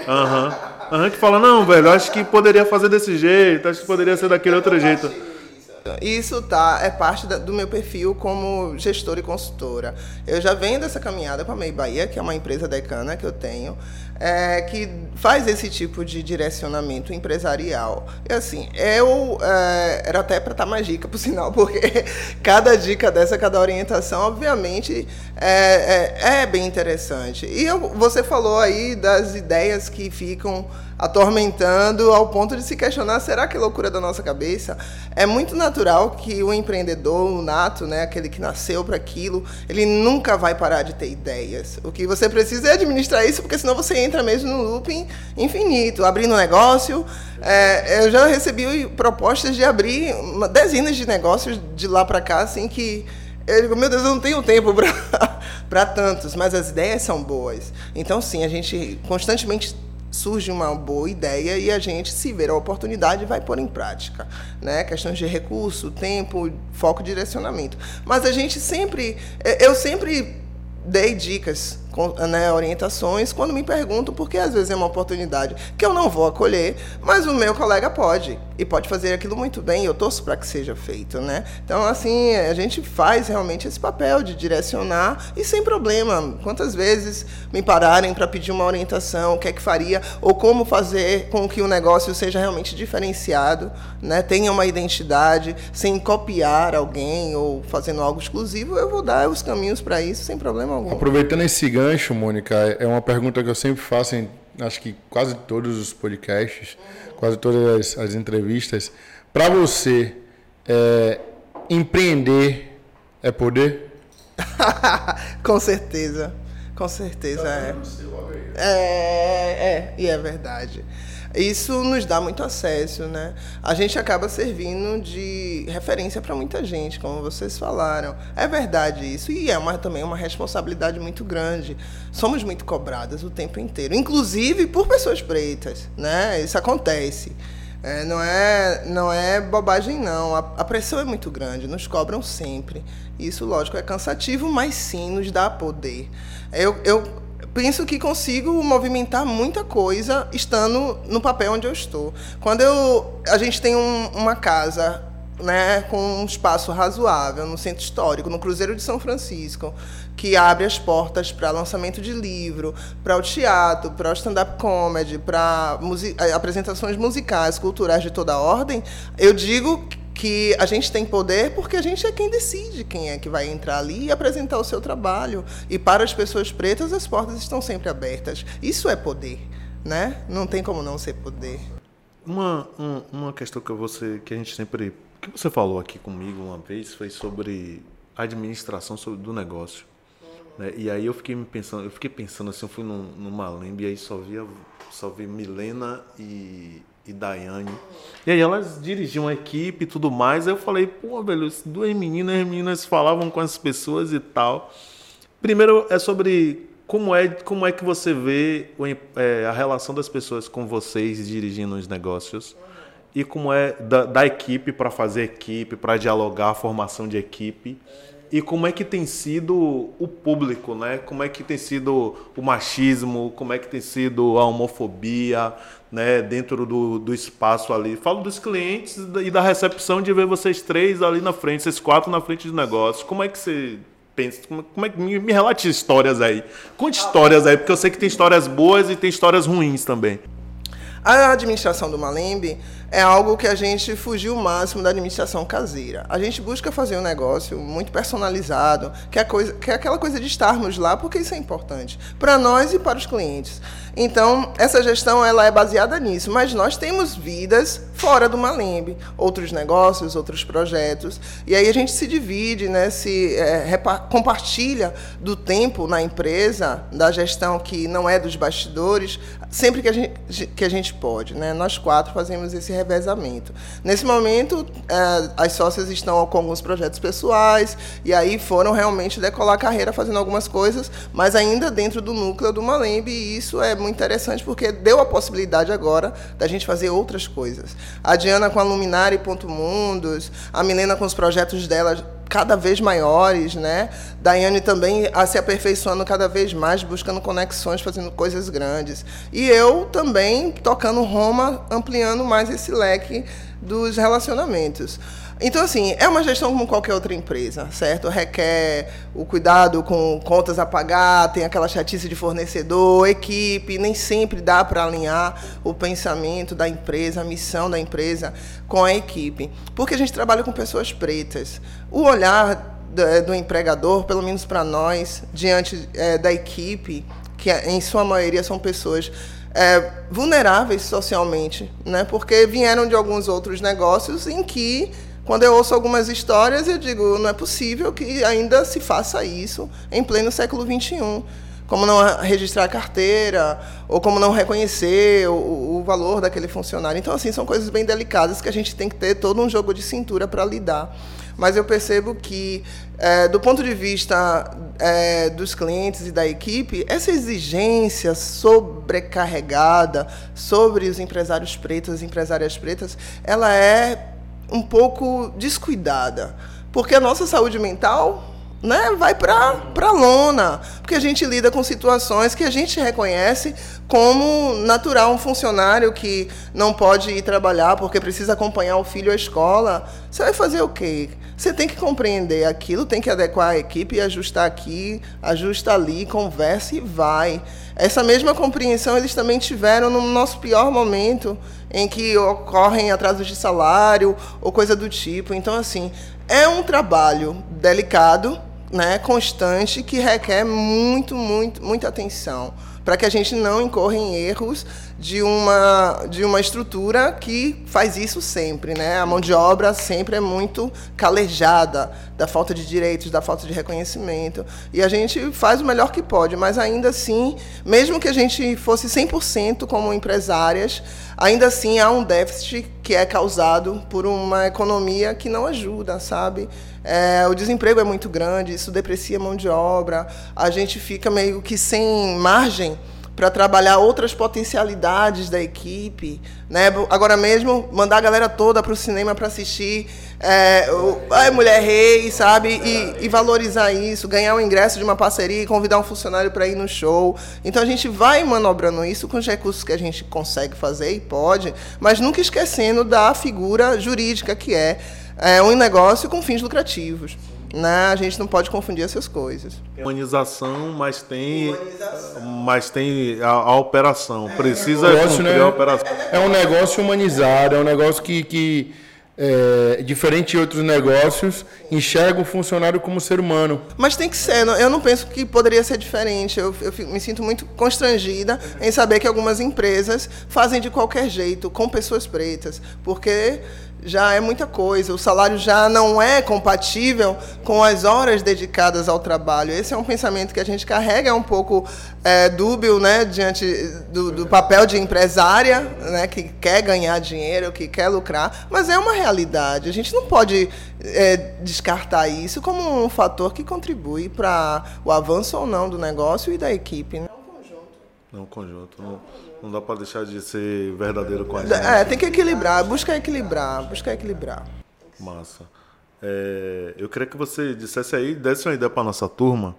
Aham. Uhum. Uhum, que fala, não, velho, acho que poderia fazer desse jeito, acho que poderia ser daquele outro jeito. Isso tá, é parte da, do meu perfil como gestora e consultora. Eu já venho dessa caminhada com a MEI Bahia, que é uma empresa decana que eu tenho, é, que faz esse tipo de direcionamento empresarial. E assim, eu é, era até para estar tá mais dica, por sinal, [laughs] porque cada dica dessa, cada orientação, obviamente, é, é, é bem interessante. E eu, você falou aí das ideias que ficam atormentando ao ponto de se questionar: será que é loucura da nossa cabeça? É muito natural que o empreendedor, o nato, né, aquele que nasceu para aquilo, ele nunca vai parar de ter ideias. O que você precisa é administrar isso, porque senão você entra mesmo no looping infinito, abrindo um negócio. É, eu já recebi propostas de abrir dezenas de negócios de lá para cá, assim que eu digo, meu Deus, eu não tenho tempo para [laughs] tantos, mas as ideias são boas. Então, sim, a gente constantemente surge uma boa ideia e a gente, se ver a oportunidade, vai pôr em prática. Né? Questões de recurso, tempo, foco direcionamento. Mas a gente sempre, é, eu sempre dei dicas né, orientações quando me perguntam, porque às vezes é uma oportunidade que eu não vou acolher, mas o meu colega pode e pode fazer aquilo muito bem. Eu torço para que seja feito, né? Então assim a gente faz realmente esse papel de direcionar e sem problema. Quantas vezes me pararem para pedir uma orientação, o que é que faria ou como fazer com que o negócio seja realmente diferenciado, né? Tenha uma identidade sem copiar alguém ou fazendo algo exclusivo, eu vou dar os caminhos para isso sem problema algum. Aproveitando esse gancho gancho, Mônica, é uma pergunta que eu sempre faço em acho que quase todos os podcasts, quase todas as, as entrevistas. Para você, é, empreender é poder? [laughs] com certeza, com certeza é. É, é, e é verdade. Isso nos dá muito acesso, né? A gente acaba servindo de referência para muita gente, como vocês falaram. É verdade isso e é uma, também uma responsabilidade muito grande. Somos muito cobradas o tempo inteiro, inclusive por pessoas pretas, né? Isso acontece. É, não, é, não é bobagem, não. A, a, pressão é muito grande, nos cobram sempre. Isso, lógico, é cansativo, mas sim nos dá poder. Eu, eu penso que consigo movimentar muita coisa estando no papel onde eu estou. Quando eu, a gente tem um, uma casa né, com um espaço razoável no centro histórico, no Cruzeiro de São Francisco, que abre as portas para lançamento de livro, para o teatro, para o stand-up comedy, para apresentações musicais, culturais de toda ordem, eu digo que a gente tem poder porque a gente é quem decide quem é que vai entrar ali e apresentar o seu trabalho. E para as pessoas pretas, as portas estão sempre abertas. Isso é poder, né? Não tem como não ser poder. Uma, uma, uma questão que você que a gente sempre que você falou aqui comigo uma vez foi sobre administração do negócio. Né? E aí eu fiquei pensando, eu fiquei pensando assim, eu fui num, numa lembre e aí só via só vi Milena e e Daiane. E aí elas dirigiam a equipe e tudo mais. Aí eu falei, pô, velho, duas meninas, as meninas falavam com as pessoas e tal. Primeiro é sobre como é, como é que você vê é, a relação das pessoas com vocês dirigindo os negócios e como é da, da equipe para fazer equipe, para dialogar formação de equipe e como é que tem sido o público, né? Como é que tem sido o machismo, como é que tem sido a homofobia, né? Dentro do, do espaço ali. Falo dos clientes e da recepção de ver vocês três ali na frente, vocês quatro na frente do negócio. Como é que você pensa? Como é que me, me relate histórias aí? Conte histórias aí, porque eu sei que tem histórias boas e tem histórias ruins também. A administração do Malembe é algo que a gente fugiu o máximo da administração caseira. A gente busca fazer um negócio muito personalizado, que é, coisa, que é aquela coisa de estarmos lá, porque isso é importante para nós e para os clientes. Então, essa gestão ela é baseada nisso, mas nós temos vidas fora do Malembe, outros negócios, outros projetos, e aí a gente se divide, né, se é, compartilha do tempo na empresa, da gestão que não é dos bastidores, sempre que a gente, que a gente pode. Né? Nós quatro fazemos esse revezamento. Nesse momento, é, as sócias estão com alguns projetos pessoais, e aí foram realmente decolar a carreira fazendo algumas coisas, mas ainda dentro do núcleo do Malembe, e isso é muito interessante porque deu a possibilidade agora da gente fazer outras coisas. A Diana com a Luminária Ponto Mundos, a Milena com os projetos dela cada vez maiores, né? Daiane também a se aperfeiçoando cada vez mais, buscando conexões, fazendo coisas grandes. E eu também tocando Roma, ampliando mais esse leque dos relacionamentos. Então, assim, é uma gestão como qualquer outra empresa, certo? Requer o cuidado com contas a pagar, tem aquela chatice de fornecedor, equipe, nem sempre dá para alinhar o pensamento da empresa, a missão da empresa com a equipe. Porque a gente trabalha com pessoas pretas. O olhar do, empregador, pelo menos para nós, diante é, da equipe, que em sua maioria são pessoas é, vulneráveis socialmente, né? porque vieram de alguns outros negócios em que quando eu ouço algumas histórias, eu digo, não é possível que ainda se faça isso em pleno século XXI. Como não registrar a carteira, ou como não reconhecer o, o valor daquele funcionário. Então, assim, são coisas bem delicadas que a gente tem que ter todo um jogo de cintura para lidar. Mas eu percebo que, é, do ponto de vista é, dos clientes e da equipe, essa exigência sobrecarregada sobre os empresários pretos e empresárias pretas, ela é um pouco descuidada. Porque a nossa saúde mental né, vai para a lona, porque a gente lida com situações que a gente reconhece como natural. Um funcionário que não pode ir trabalhar porque precisa acompanhar o filho à escola, você vai fazer o quê? Você tem que compreender aquilo, tem que adequar a equipe e ajustar aqui, ajusta ali, conversa e vai. Essa mesma compreensão eles também tiveram no nosso pior momento, em que ocorrem atrasos de salário ou coisa do tipo. Então, assim, é um trabalho delicado, né, constante, que requer muito, muito, muita atenção para que a gente não incorra em erros de uma, de uma estrutura que faz isso sempre. Né? A mão de obra sempre é muito calejada da falta de direitos, da falta de reconhecimento. E a gente faz o melhor que pode, mas ainda assim, mesmo que a gente fosse 100% como empresárias, ainda assim há um déficit que é causado por uma economia que não ajuda, sabe? É, o desemprego é muito grande, isso deprecia a mão de obra, a gente fica meio que sem margem para trabalhar outras potencialidades da equipe. Né? Agora mesmo, mandar a galera toda para o cinema para assistir é, o, Mulher Rei, sabe? E, e, valorizar isso, ganhar o ingresso de uma parceria convidar um funcionário para ir no show. Então a gente vai manobrando isso com os recursos que a gente consegue fazer e pode, mas nunca esquecendo da figura jurídica que é é um negócio com fins lucrativos. Né? A gente não pode confundir essas coisas. Humanização, mas tem, Humanização. Mas tem a, a operação. Precisa é, negócio, né? a operação. É um negócio humanizado, é um negócio que, que é, diferente de outros negócios, enxerga o funcionário como ser humano. Mas tem que ser, eu não penso que poderia ser diferente. Eu, eu me sinto muito constrangida em saber que algumas empresas fazem de qualquer jeito, com pessoas pretas, porque já é muita coisa. O salário já não é compatível com as horas dedicadas ao trabalho. Esse é um pensamento que a gente carrega, é um pouco é, dúbio né, diante do, do, papel de empresária, né, que quer ganhar dinheiro, que quer lucrar, mas é uma realidade. A gente não pode é, descartar isso como um fator que contribui para o avanço ou não do negócio e da equipe. Né? Não, conjunto. Não, não dá para deixar de ser verdadeiro com a gente. É, tem que equilibrar, buscar equilibrar, buscar equilibrar. Massa. É, eu queria que você dissesse aí, desse uma ideia para nossa turma,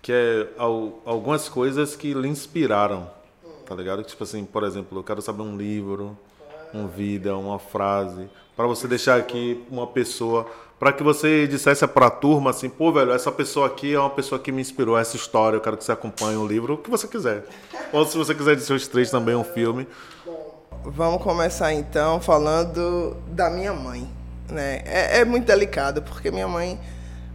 que é algumas coisas que lhe inspiraram, tá ligado? Tipo assim, por exemplo, eu quero saber um livro, um vida, uma frase, para você deixar aqui uma pessoa para que você dissesse para a turma assim, pô, velho, essa pessoa aqui é uma pessoa que me inspirou essa história, eu quero que você acompanhe o livro, o que você quiser. Ou se você quiser dizer os três também um filme. vamos começar então falando da minha mãe. Né? É, é muito delicado, porque minha mãe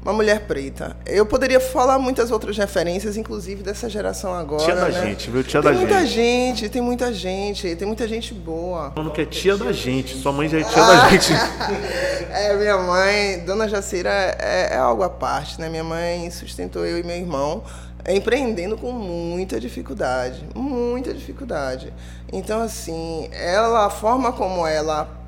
uma mulher preta. Eu poderia falar muitas outras referências, inclusive dessa geração agora. Tia da né? gente, viu? Tia tem da muita gente. gente, tem muita gente, tem muita gente boa. Falando que é tia da gente. Sua mãe já é tia da gente. [laughs] É, minha mãe, Dona Jacira, é, é algo à parte, né? Minha mãe sustentou eu e meu irmão empreendendo com muita dificuldade, muita dificuldade. Então, assim, ela, a forma como ela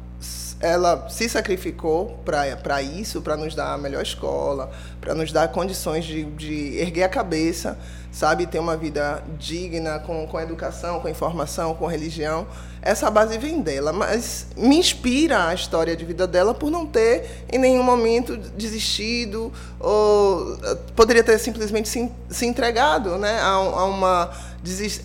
ela se sacrificou para isso, para nos dar a melhor escola, para nos dar condições de, de, erguer a cabeça, sabe? Ter uma vida digna, com, com educação, com informação, com religião. Essa base vem dela, mas me inspira a história de vida dela por não ter em nenhum momento desistido ou poderia ter simplesmente se, se entregado né, a, a, uma,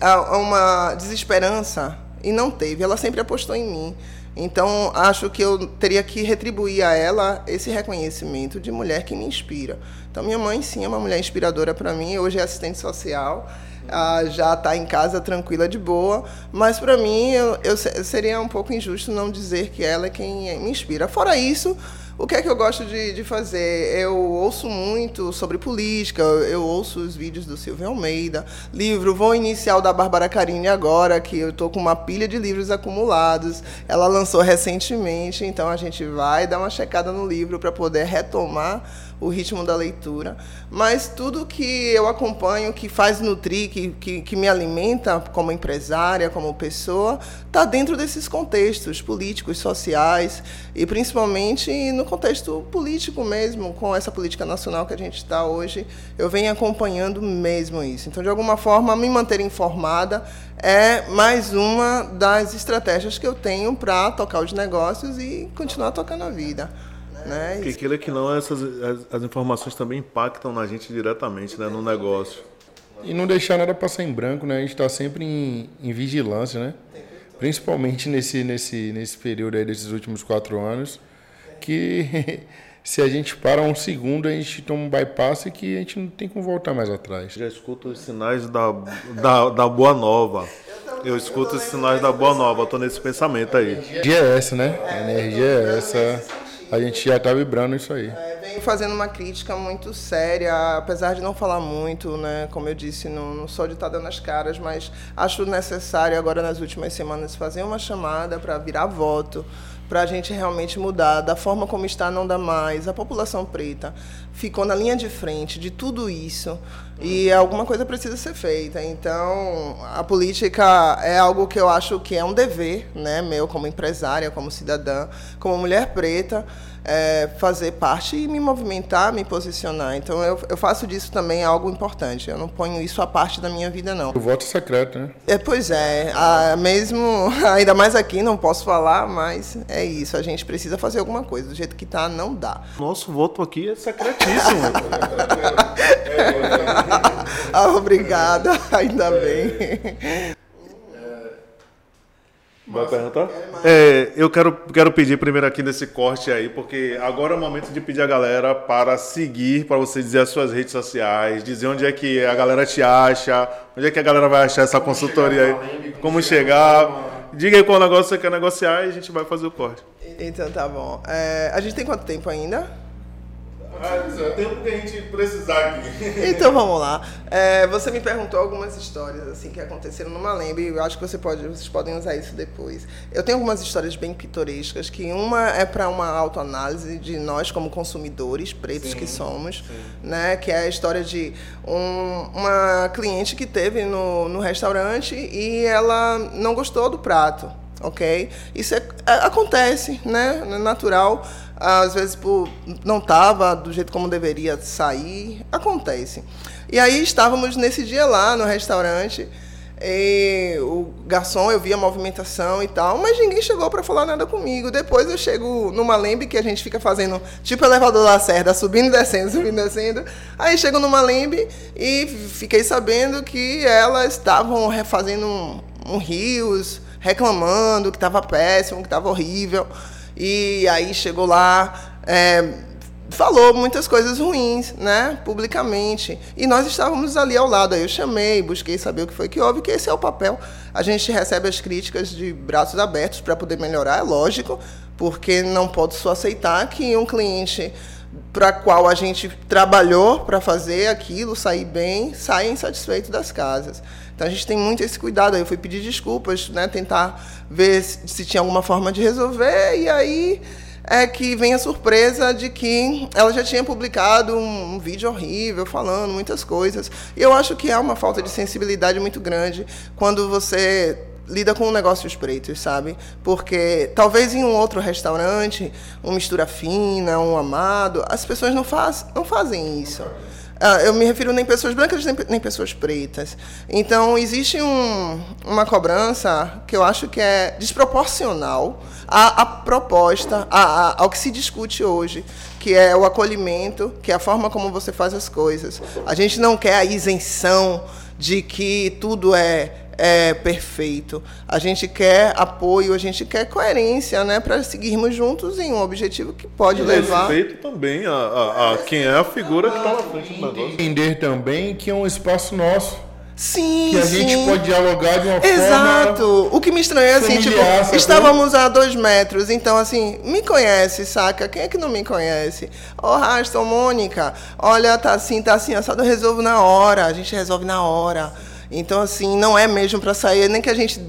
a uma desesperança e não teve. Ela sempre apostou em mim. Então, acho que eu teria que retribuir a ela esse reconhecimento de mulher que me inspira. Então, minha mãe, sim, é uma mulher inspiradora para mim. Hoje é assistente social, ah, já está em casa tranquila, de boa. Mas, para mim, eu, eu, seria um pouco injusto não dizer que ela é quem me inspira. Fora isso, o que é que eu gosto de, de fazer? Eu ouço muito sobre política, eu ouço os vídeos do Silvio Almeida, livro Vou Inicial da Bárbara Carini agora, que eu estou com uma pilha de livros acumulados. Ela lançou recentemente, então a gente vai dar uma checada no livro para poder retomar o ritmo da leitura. Mas tudo que eu acompanho, que faz nutrir, que, que, que me alimenta como empresária, como pessoa, está dentro desses contextos políticos, sociais e principalmente no contexto político mesmo, com essa política nacional que a gente está hoje. Eu venho acompanhando mesmo isso. Então, de alguma forma, me manter informada é mais uma das estratégias que eu tenho para tocar os negócios e continuar tocando a vida. Né? Porque queira que não, essas, as, as, informações também impactam na gente diretamente, né, no negócio. E não deixar nada passar em branco, né? A gente está sempre em, em, vigilância, né? Principalmente nesse, nesse, nesse período aí desses últimos quatro anos, que [laughs] se a gente para um segundo, a gente toma um bypass e que a gente não tem como voltar mais atrás. Já escuto os sinais da, da, da boa nova. Eu escuto os sinais da boa nova, estou nesse pensamento aí. A energia é essa, né? A energia é essa a gente já está vibrando isso aí. É, venho fazendo uma crítica muito séria, apesar de não falar muito, né? Como eu disse, não, não sou de estar dando as caras, mas acho necessário agora nas últimas semanas fazer uma chamada para virar voto, para a gente realmente mudar. Da forma como está, não dá mais. A população preta ficou na linha de frente de tudo isso e alguma coisa precisa ser feita. Então, a política é algo que eu acho que é um dever, né, meu como empresária, como cidadã, como mulher preta, é, fazer parte e me movimentar, me posicionar. Então, eu, eu faço disso também algo importante. Eu não ponho isso à parte da minha vida, não. O voto é secreto, né? É, pois é. A, mesmo, [laughs] ainda mais aqui, não posso falar, mas é isso. A gente precisa fazer alguma coisa. Do jeito que tá, não dá. Nosso voto aqui é secretíssimo. [laughs] ah, obrigada, ainda bem. [laughs] Vai perguntar? É, eu quero, quero pedir primeiro aqui nesse corte aí, porque agora é o momento de pedir a galera para seguir, para você dizer as suas redes sociais, dizer onde é que a galera te acha, onde é que a galera vai achar essa consultoria aí, como chegar. Diga aí qual negócio você quer negociar e a gente vai fazer o corte. Então tá bom. É, a gente tem quanto tempo ainda? Ah, tempo que a gente precisar aqui. [laughs] Então vamos lá. É, você me perguntou algumas histórias assim que aconteceram no Malembe e eu acho que você pode, vocês podem usar isso depois. Eu tenho algumas histórias bem pitorescas, que uma é para uma autoanálise de nós como consumidores pretos sim, que somos, sim. né? Que é a história de um, uma cliente que teve no, no restaurante e ela não gostou do prato, ok? Isso é, é, acontece, né? É natural às vezes por, não estava do jeito como deveria sair, acontece. E aí estávamos nesse dia lá no restaurante, o garçom, eu via a movimentação e tal, mas ninguém chegou para falar nada comigo. Depois eu chego numa lembre que a gente fica fazendo tipo elevador da Serra, subindo e descendo, [laughs] subindo e descendo. Aí chego numa lembre e fiquei sabendo que elas estavam refazendo um, um rios, reclamando que estava péssimo, que estava horrível. E aí chegou lá, é, falou muitas coisas ruins, né, publicamente. E nós estávamos ali ao lado. Aí eu chamei, busquei saber o que foi que houve, que esse é o papel. A gente recebe as críticas de braços abertos para poder melhorar, é lógico, porque não pode só aceitar que um cliente para qual a gente trabalhou para fazer aquilo sair bem, saia insatisfeito das casas. Então a gente tem muito esse cuidado. Aí eu fui pedir desculpas, né, tentar ver se, se tinha alguma forma de resolver e aí é que vem a surpresa de que ela já tinha publicado um, um, vídeo horrível falando muitas coisas. E eu acho que é uma falta de sensibilidade muito grande quando você lida com negócios pretos, sabe? Porque talvez em um outro restaurante, uma mistura fina, um amado, as pessoas não, faz, não fazem isso. Ah, eu me refiro nem pessoas brancas nem, nem pessoas pretas. Então existe um, uma cobrança que eu acho que é desproporcional à, à proposta, à, à, ao que se discute hoje, que é o acolhimento, que é a forma como você faz as coisas. A gente não quer a isenção de que tudo é é perfeito. A gente quer apoio, a gente quer coerência, né, para seguirmos juntos em um objetivo que pode e levar. Respeito também a, a, a, quem é a figura que está na frente do negócio. Entender também que é um espaço nosso. Sim, que a sim. gente pode dialogar de uma Exato. forma. O que me estranha é assim, tipo, sabe? estávamos a dois metros, então assim, me conhece, saca? Quem é que não me conhece? Ô, Raston, Mônica, olha, tá assim, tá assim, assado, eu resolvo na hora, a gente resolve na hora. Então, assim, não é mesmo para sair, nem que a gente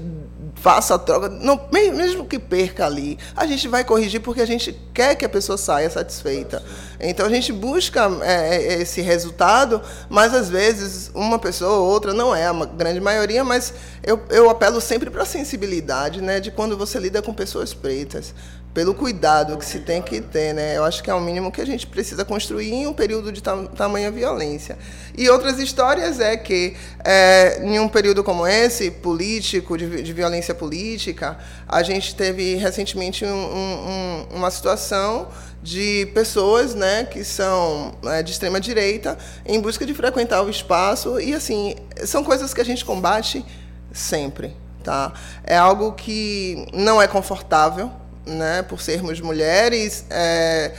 faça a troca, não, mesmo que perca ali, a gente vai corrigir porque a gente quer que a pessoa saia satisfeita. Então a gente busca é, é, esse resultado, mas às vezes uma pessoa ou outra, não é a grande maioria, mas eu, eu apelo sempre para a sensibilidade né, de quando você lida com pessoas pretas pelo cuidado que se tem que ter, né? Eu acho que é o mínimo que a gente precisa construir em um período de tam tamanha violência. E outras histórias é que, é, em um período como esse, político, de, de violência política, a gente teve recentemente um, um, uma situação de pessoas né, que são né, de extrema direita em busca de frequentar o espaço e assim são coisas que a gente combate sempre tá é algo que não é confortável né, por sermos mulheres, é,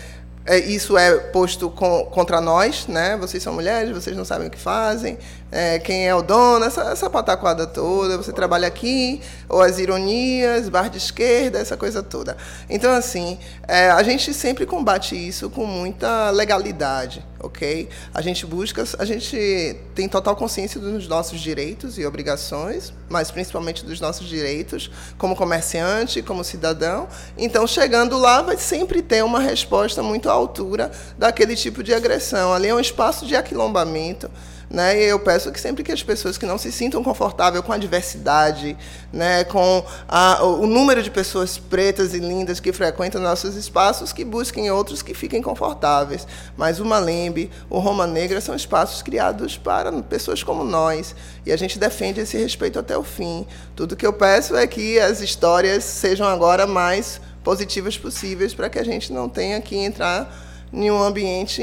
é, isso é posto com, contra nós, né? Vocês são mulheres, vocês não sabem o que fazem, é, quem é o dono, essa, essa pataquada toda, você trabalha aqui, ou as ironias, bar de esquerda, essa coisa toda. Então, assim, é, a gente sempre combate isso com muita legalidade, ok? A gente busca, a gente tem total consciência dos nossos direitos e obrigações, mas principalmente dos nossos direitos como comerciante, como cidadão. Então, chegando lá, vai sempre ter uma resposta muito à altura daquele tipo de agressão. Ali é um espaço de aquilombamento, né? E eu peço que sempre que as pessoas que não se sintam confortáveis com a diversidade, né, com a, o número de pessoas pretas e lindas que frequentam nossos espaços, que busquem outros que fiquem confortáveis. Mas o Malembe, o Roma Negra são espaços criados para pessoas como nós, e a gente defende esse respeito até o fim. Tudo que eu peço é que as histórias sejam agora mais positivas possíveis para que a gente não tenha que entrar em um ambiente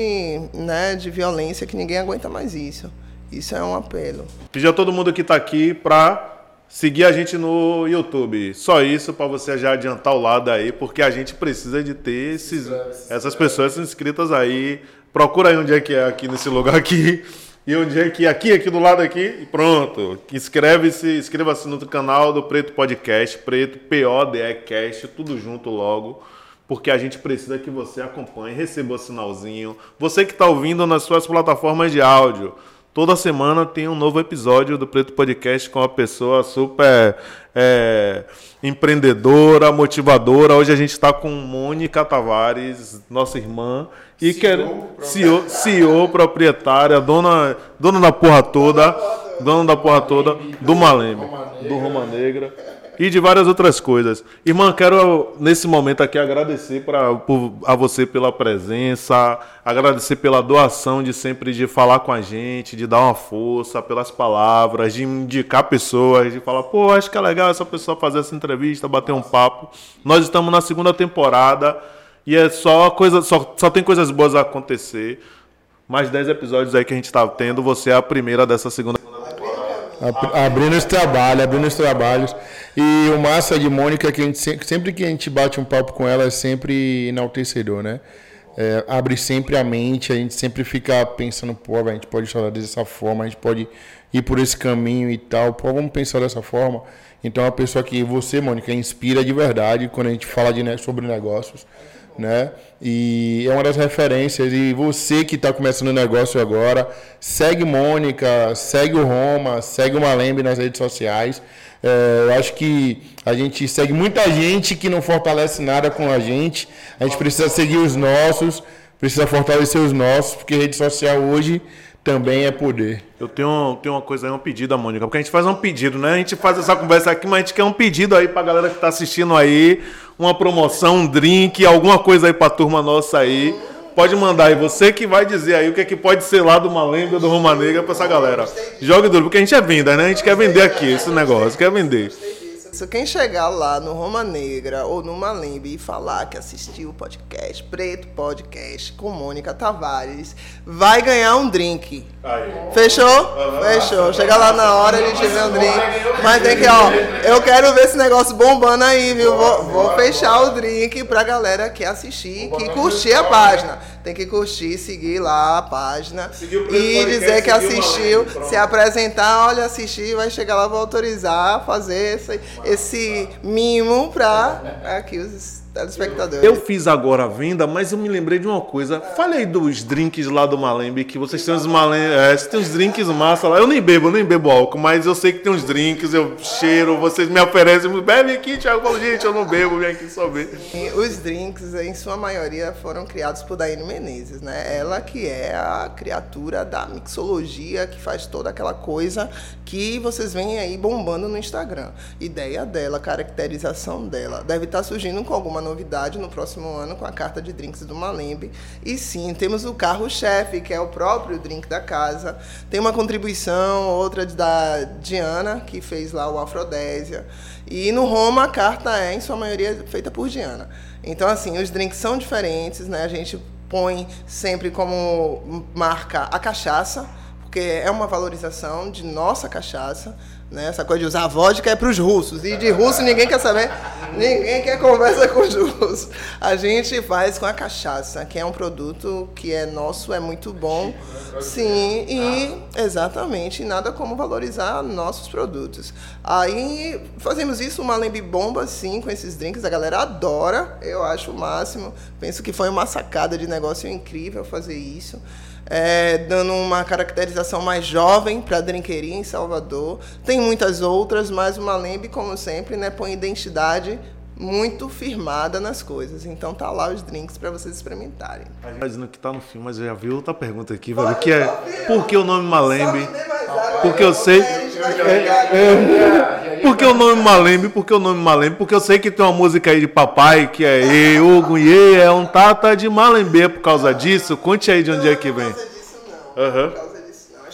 né, de violência que ninguém aguenta mais isso. Isso é um apelo. Pedir a todo mundo que está aqui para seguir a gente no YouTube. Só isso para você já adiantar o lado aí, porque a gente precisa de ter esses, essas pessoas inscritas aí. Procura aí onde é que é aqui nesse lugar aqui. E onde é que é aqui, aqui do lado aqui, e pronto. Inscreve-se, inscreva-se no canal do Preto Podcast, Preto P-O-D-E Cast, tudo junto logo porque a gente precisa que você acompanhe, receba o sinalzinho. Você que está ouvindo nas suas plataformas de áudio, toda semana tem um novo episódio do Preto Podcast com uma pessoa super é, empreendedora, motivadora. Hoje a gente está com Mônica Tavares, nossa irmã, e CEO, quer CEO, CEO, proprietária, dona, dona da porra toda, dona da porra toda do Maleme, do Roma Negra e de várias outras coisas. Irmã, quero nesse momento aqui agradecer pra, por, a você pela presença, agradecer pela doação de sempre de falar com a gente, de dar uma força, pelas palavras, de indicar pessoas, de falar, pô, acho que é legal essa pessoa fazer essa entrevista, bater um papo. Nós estamos na segunda temporada e é só coisa, só, só tem coisas boas a acontecer. Mais 10 episódios aí que a gente está tendo, você é a primeira dessa segunda Abrindo os trabalhos, abrindo os trabalhos. E o massa de Mônica, que a gente, sempre que a gente bate um papo com ela, é sempre enaltecedor, né? é, abre sempre a mente, a gente sempre fica pensando, pô, a gente pode estudar dessa forma, a gente pode ir por esse caminho e tal, pô, vamos pensar dessa forma. Então, é uma pessoa que você, Mônica, inspira de verdade quando a gente fala de, sobre negócios, né? E é uma das referências. E você que está começando o negócio agora, segue Mônica, segue o Roma, segue o Malembe nas redes sociais. É, eu acho que a gente segue muita gente que não fortalece nada com a gente. A gente precisa seguir os nossos, precisa fortalecer os nossos, porque rede social hoje também é poder. Eu tenho, tenho uma coisa aí, um pedido, Mônica, porque a gente faz um pedido, né? A gente faz essa conversa aqui, mas a gente quer um pedido aí pra galera que tá assistindo aí, uma promoção, um drink, alguma coisa aí pra turma nossa aí. Pode mandar aí, você que vai dizer aí o que é que pode ser lá do Malenga, do Roma Negra pra essa galera. Jogue duro, porque a gente é venda, né? A gente quer vender aqui esse negócio, quer vender. Quem chegar lá no Roma Negra ou no Malembe e falar que assistiu o podcast, Preto Podcast, com Mônica Tavares, vai ganhar um drink. Aí. Fechou? Fechou. Chega lá na hora, a gente vê um drink. Mas tem que, ó, eu quero ver esse negócio bombando aí, viu? Vou, vou fechar o drink pra galera que assistir, que curtir a página tem que curtir, seguir lá a página e dizer que assistiu, se apresentar, olha, assistir, vai chegar lá, vou autorizar, fazer esse, esse mimo para aqui os telespectadores. Eu fiz agora a venda, mas eu me lembrei de uma coisa. Falei dos drinks lá do Malembe, que vocês têm uns Malembe, é, vocês têm uns drinks massa lá. Eu nem bebo, eu nem bebo álcool, mas eu sei que tem uns drinks, eu cheiro, vocês me oferecem, bebe aqui, Thiago. Eu falo, gente, eu não bebo, vem aqui só ver. Os drinks, em sua maioria, foram criados por Daine Menezes, né? Ela que é a criatura da mixologia, que faz toda aquela coisa que vocês veem aí bombando no Instagram. Ideia dela, caracterização dela, deve estar surgindo com alguma novidade no próximo ano com a carta de drinks do Malembe. E sim, temos o carro-chefe, que é o próprio drink da casa. Tem uma contribuição, outra da Diana, que fez lá o Afrodésia. E no Roma a carta é, em sua maioria, feita por Diana. Então, assim, os drinks são diferentes, né? A gente põe sempre como marca a cachaça, porque é uma valorização de nossa cachaça. Né? Essa coisa de usar vodka é para os russos. E de russo ninguém quer saber. Ninguém quer conversa com os russos. A gente faz com a cachaça, que é um produto que é nosso, é muito bom. Sim, e exatamente, nada como valorizar nossos produtos. Aí fazemos isso, uma lembre bomba, sim, com esses drinks. A galera adora, eu acho o máximo. Penso que foi uma sacada de negócio incrível fazer isso é, dando uma caracterização mais jovem para a drinqueria em Salvador. Tem muitas outras, mas o Malembe, como sempre, né, põe identidade muito firmada nas coisas. Então tá lá os drinks para vocês experimentarem. Imagina que tá no filme, mas já viu outra pergunta aqui, velho, que é por que o nome Malembe? Porque eu sei. É, é, por que o nome Malembe? Por que o nome Malembe? Porque eu sei que tem uma música aí de papai que é E, Ogunye, é um tata de Malembe por causa disso. Conte aí de onde é que vem. Aham.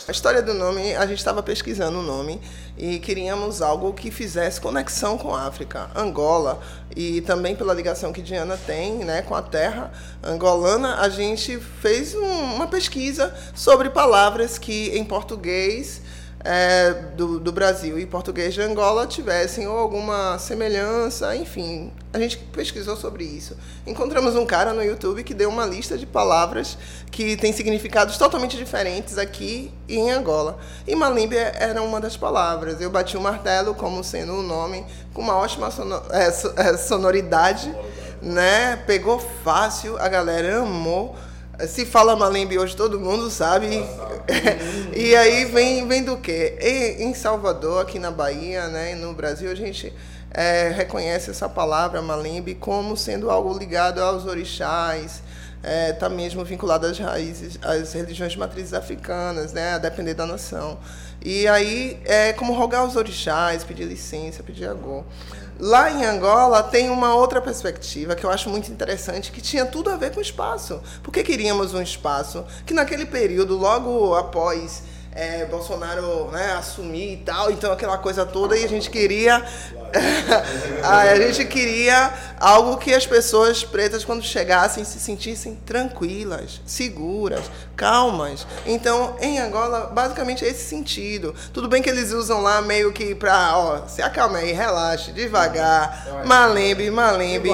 A história do nome, a gente estava pesquisando o nome e queríamos algo que fizesse conexão com a África. Angola, e também pela ligação que Diana tem né, com a terra angolana, a gente fez um, uma pesquisa sobre palavras que em português é, do, do, Brasil e português de Angola tivessem ou alguma semelhança, enfim. A gente pesquisou sobre isso. Encontramos um cara no YouTube que deu uma lista de palavras que têm significados totalmente diferentes aqui e em Angola. E Malimbe era uma das palavras. Eu bati o martelo como sendo o um nome com uma ótima é, é, sonoridade, né? Pegou fácil, a galera amou. Se fala Malembe hoje, todo mundo sabe. [laughs] e aí vem, vem do quê? Em Salvador, aqui na Bahia, né, no Brasil, a gente é, reconhece essa palavra Malembe como sendo algo ligado aos orixás, está é, mesmo vinculado às raízes, às religiões de matrizes africanas, né, a depender da nação. E aí é como rogar aos orixás, pedir licença, pedir agô. Lá em Angola tem uma outra perspectiva que eu acho muito interessante, que tinha tudo a ver com espaço. Porque queríamos um espaço que naquele período, logo após é, Bolsonaro né, assumir e tal, então aquela coisa toda, e a gente queria A gente queria algo que as pessoas pretas, quando chegassem, se sentissem tranquilas, seguras, calmas. Então, em Angola, basicamente é esse sentido. Tudo bem que eles usam lá meio que pra, ó, se acalme aí, relaxe, devagar, malembe, malembe.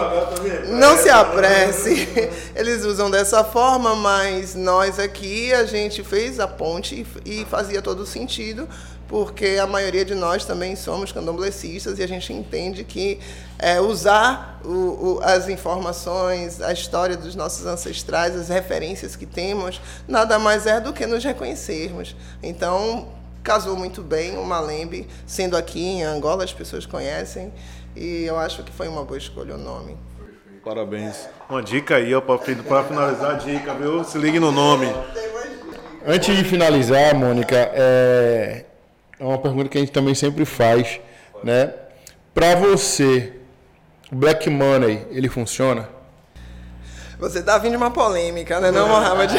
Não se apresse. [laughs] Eles usam dessa forma, mas nós aqui, a gente fez a ponte e fazia todo sentido porque a maioria de nós também somos candomblecistas e a gente entende que é, usar o, o, as informações, a história dos nossos ancestrais, as referências que temos, nada mais é do que nos reconhecermos. Então, casou muito bem o Malembe, sendo aqui em Angola, as pessoas conhecem, e eu acho que foi uma boa escolha o nome. Parabéns. Uma dica aí, para finalizar a dica, viu? Se ligue no nome. Antes de finalizar, Mônica, é, é uma pergunta que a gente também sempre faz, né? Para você, o Black Money, ele funciona? Você tá vindo de uma polêmica, né, não, Mohamed?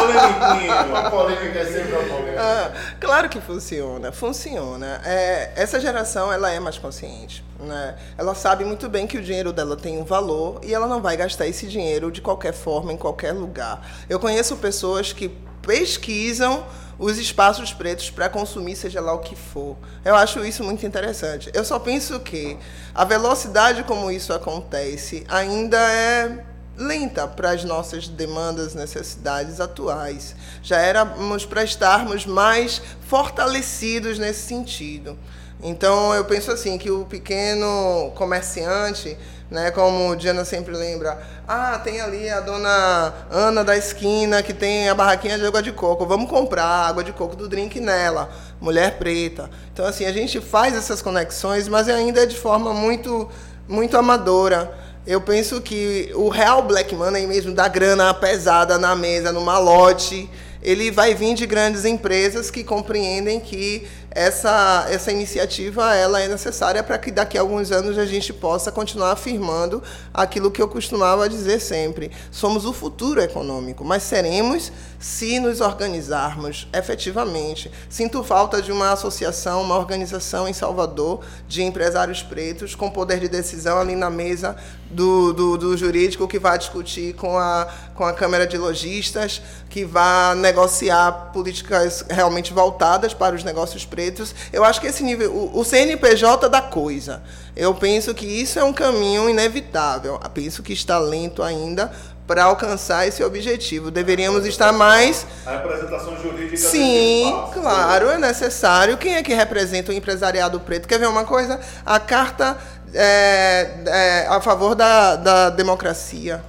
Polêmica, Uma polêmica é sempre uma polêmica. Ah, claro que funciona, funciona. É, essa geração, ela é mais consciente, né? Ela sabe muito bem que o dinheiro dela tem um valor e ela não vai gastar esse dinheiro de qualquer forma, em qualquer lugar. Eu conheço pessoas que pesquisam os espaços pretos para consumir, seja lá o que for. Eu acho isso muito interessante. Eu só penso que a velocidade como isso acontece ainda é lenta para as nossas demandas, necessidades atuais. Já éramos para estarmos mais fortalecidos nesse sentido. Então eu penso assim que o pequeno comerciante né? Como Diana sempre lembra, ah, tem ali a dona Ana da esquina que tem a barraquinha de água de coco, vamos comprar água de coco do drink nela, mulher preta. Então assim, a gente faz essas conexões, mas ainda é de forma muito muito amadora. Eu penso que o real black money mesmo da grana pesada na mesa, no malote, ele vai vir de grandes empresas que compreendem que essa, essa iniciativa ela é necessária para que daqui a alguns anos a gente possa continuar afirmando aquilo que eu costumava dizer sempre. Somos o futuro econômico, mas seremos se nos organizarmos efetivamente. Sinto falta de uma associação, uma organização em Salvador de empresários pretos com poder de decisão ali na mesa do, do, do jurídico que vai discutir com a, com a Câmara de Lojistas, que vai negociar políticas realmente voltadas para os negócios pretos. Eu acho que esse nível, o, o CNPJ da coisa, eu penso que isso é um caminho inevitável. Eu penso que está lento ainda, para alcançar esse objetivo. Deveríamos estar mais. A representação jurídica. Sim, claro, é necessário. Quem é que representa o empresariado preto? Quer ver uma coisa? A carta é, é, a favor da, da democracia.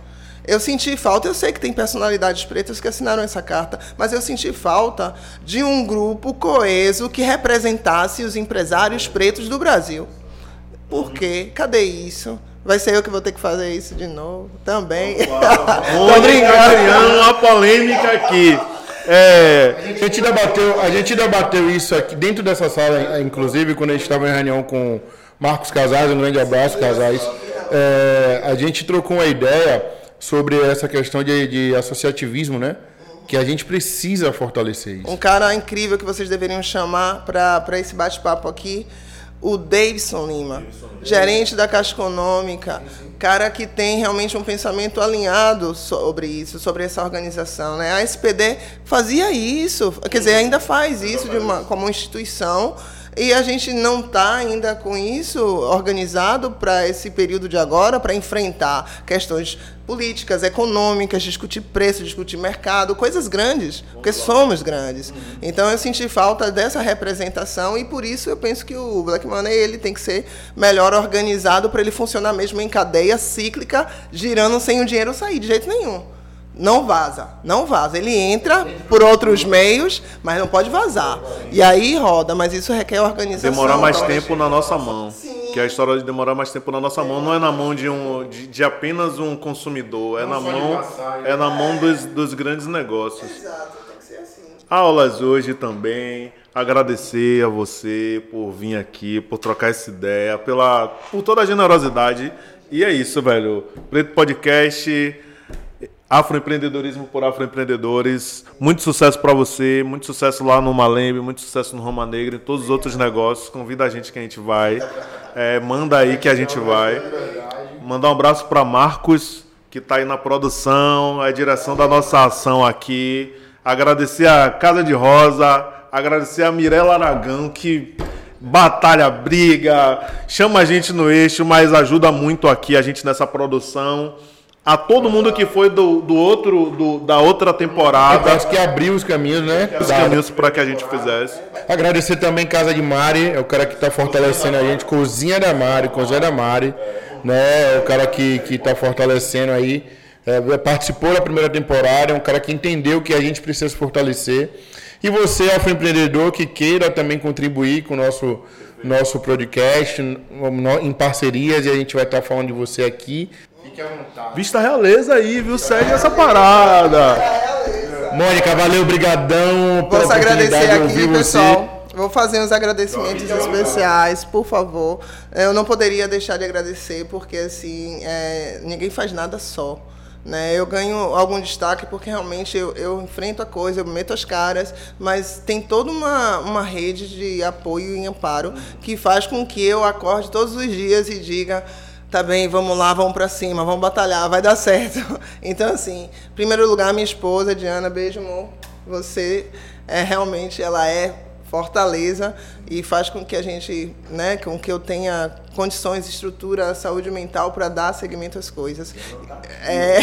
Eu senti falta, eu sei que tem personalidades pretas que assinaram essa carta, mas eu senti falta de um grupo coeso que representasse os empresários pretos do Brasil. Por quê? Cadê isso? Vai ser eu que vou ter que fazer isso de novo também. [laughs] Tô brincando. uma polêmica aqui. É, a, gente debateu, a gente debateu isso aqui dentro dessa sala, inclusive, quando a gente estava em reunião com Marcos Casais, um grande abraço, Casais. É, a gente trocou uma ideia sobre essa questão de, de associativismo, né? Que a gente precisa fortalecer isso. Um cara incrível que vocês deveriam chamar para esse bate-papo aqui o Davidson Lima, gerente da Caixa Econômica, cara que tem realmente um pensamento alinhado sobre isso, sobre essa organização. Né? A SPD fazia isso, quer dizer, ainda faz isso de uma, como instituição, e a gente não está ainda com isso organizado para esse período de agora, para enfrentar questões políticas, econômicas, discutir preço, discutir mercado, coisas grandes, porque somos grandes. Então eu senti falta dessa representação e por isso eu penso que o Black Money ele tem que ser melhor organizado para ele funcionar mesmo em cadeia cíclica, girando sem o dinheiro sair de jeito nenhum não vaza, não vaza. Ele entra por outros meios, mas não pode vazar. E aí roda, mas isso requer organização. Demorar mais tempo na nossa mão. Sim. Que a história de demorar mais tempo na nossa mão não é na mão de um de, de apenas um consumidor, é na mão é na mão dos, dos grandes negócios. Exato, tem que ser assim. Aulas hoje também. Agradecer a você por vir aqui, por trocar essa ideia, pela por toda a generosidade. E é isso, velho. Preto Podcast Afroempreendedorismo por Afroempreendedores. Muito sucesso para você, muito sucesso lá no Malembe, muito sucesso no Roma Negra e todos os outros negócios. Convida a gente que a gente vai. É, manda aí que a gente vai. Mandar um abraço para Marcos, que está aí na produção, a direção da nossa ação aqui. Agradecer a Casa de Rosa, agradecer a Mirella Aragão, que batalha, briga, chama a gente no eixo, mas ajuda muito aqui a gente nessa produção. A todo mundo que foi do, do outro, do, da outra temporada. Acho que abriu os caminhos, né? Os caminhos para que a gente fizesse. Agradecer também Casa de Mari, é o cara que está fortalecendo a gente, Cozinha da Mari, Cozinha da Mari, né? É o cara que que está fortalecendo aí, é, participou da primeira temporada, é um cara que entendeu que a gente precisa se fortalecer. E você, afroempreendedor, que queira também contribuir com o nosso, nosso podcast, em parcerias, e a gente vai estar falando de você aqui. Fique à vontade. Vista Realeza aí, viu? Segue essa parada. Mônica, valeu, brigadão. Posso agradecer aqui, pessoal. Você. Vou fazer uns agradecimentos especiais, por favor. Eu não poderia deixar de agradecer, porque assim, é, ninguém faz nada só. Né? Eu ganho algum destaque porque realmente eu, eu, enfrento a coisa, eu meto as caras, mas tem toda uma, uma rede de apoio e amparo que faz com que eu acorde todos os dias e diga tá bem, vamos lá, vamos para cima, vamos batalhar, vai dar certo. [laughs] Então, assim, em primeiro lugar, minha esposa, Diana, beijo, amor. Você é realmente, ela é fortaleza e faz com que a gente, né, com que eu tenha condições, estrutura, saúde mental para dar seguimento às coisas. É,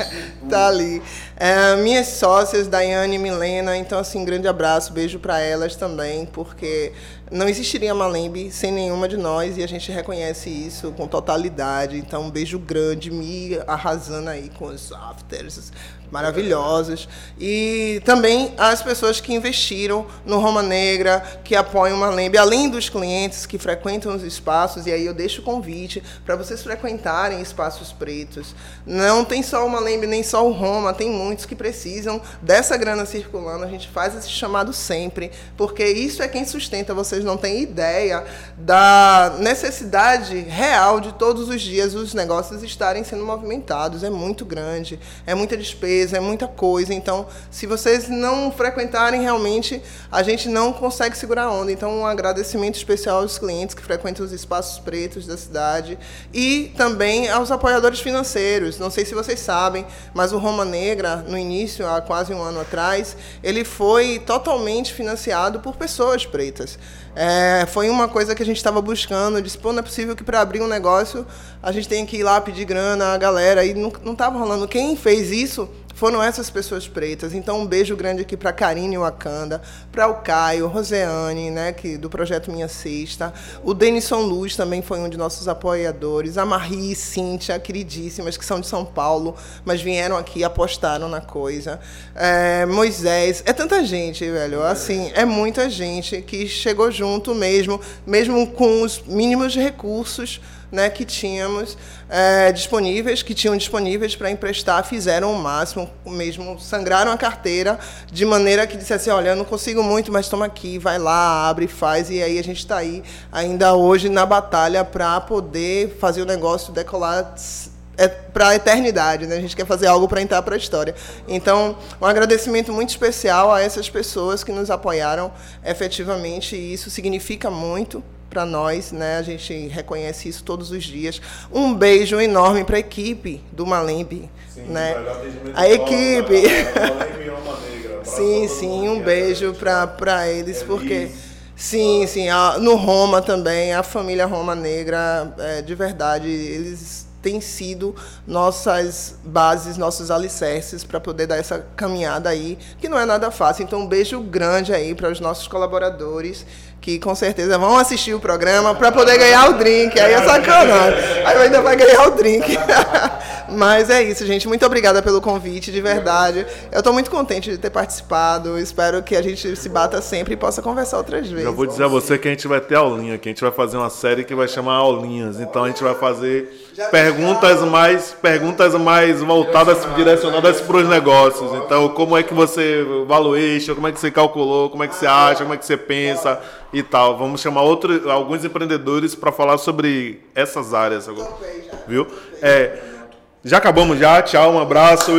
[laughs] tá ali. É, minhas sócias, Daiane e Milena, então assim, grande abraço, beijo para elas também, porque não existiria Malembe sem nenhuma de nós e a gente reconhece isso com totalidade. Então, um beijo grande, me arrasando aí com os afters maravilhosos. E também as pessoas que investiram no Roma Negra, que apoiam Malembe, além dos clientes que frequentam os espaços, e aí eu deixo o convite para vocês frequentarem espaços pretos. Não tem só o Malembe, nem só o Roma, tem muitos que precisam dessa grana circulando. A gente faz esse chamado sempre, porque isso é quem sustenta. Vocês não têm ideia da necessidade real de todos os dias os negócios estarem sendo movimentados. É muito grande, é muita despesa, é muita coisa. Então, se vocês não frequentarem realmente, a gente não consegue segurar a onda. Então, um agradecimento especial aos clientes que frequentam os espaços pretos da cidade e também aos apoiadores financeiros. Não sei se vocês sabem, mas o Roma Negra, no início, há quase um ano atrás, ele foi totalmente financiado por pessoas pretas. É, foi uma coisa que a gente estava buscando. Disse, pô, não é possível que para abrir um negócio a gente tenha que ir lá pedir grana a galera. E não estava rolando. Quem fez isso foram essas pessoas pretas. Então, um beijo grande aqui para Karine Wakanda, para o Caio, Roseane, né, que, do projeto Minha Sexta. O Denison Luz também foi um de nossos apoiadores. A Marie e Cíntia, queridíssimas, que são de São Paulo, mas vieram aqui e apostaram na coisa. É, Moisés. É tanta gente, velho. Assim, é muita gente que chegou junto mesmo, mesmo com os mínimos recursos né, que tínhamos é, disponíveis, que tinham disponíveis para emprestar, fizeram o máximo, mesmo sangraram a carteira de maneira que dissesse, olha, eu não consigo muito, mas toma aqui, vai lá, abre, faz, e aí a gente está aí ainda hoje na batalha para poder fazer o negócio decolar é para a eternidade, né? A gente quer fazer algo para entrar para a história. Então, um agradecimento muito especial a essas pessoas que nos apoiaram efetivamente, e isso significa muito para nós, né? A gente reconhece isso todos os dias. Um beijo enorme para a equipe do Malembe, né? A equipe. sim, sim, um beijo para eles, porque sim, sim, no Roma também, a família Roma Negra, é, de verdade, eles têm sido nossas bases, nossos alicerces para poder dar essa caminhada aí, que não é nada fácil. Então, um beijo grande aí para os nossos colaboradores que com certeza vão assistir o programa para poder ganhar o drink. Aí é sacanagem. Aí ainda vai ganhar o drink. [laughs] Mas é isso, gente. Muito obrigada pelo convite, de verdade. Eu estou muito contente de ter participado. Espero que a gente se bata sempre e possa conversar outras vezes. Eu vou dizer a você que a gente vai ter aulinha, que a gente vai fazer uma série que vai chamar Aulinhas. Então a gente vai fazer perguntas mais perguntas mais voltadas, direcionadas para os negócios. Então, como é que você valuation, como é que você calculou, como é que você acha, como é que você pensa e tal. Vamos chamar outro, alguns empreendedores para falar sobre essas áreas, viu? É, já acabamos já. Tchau, um abraço.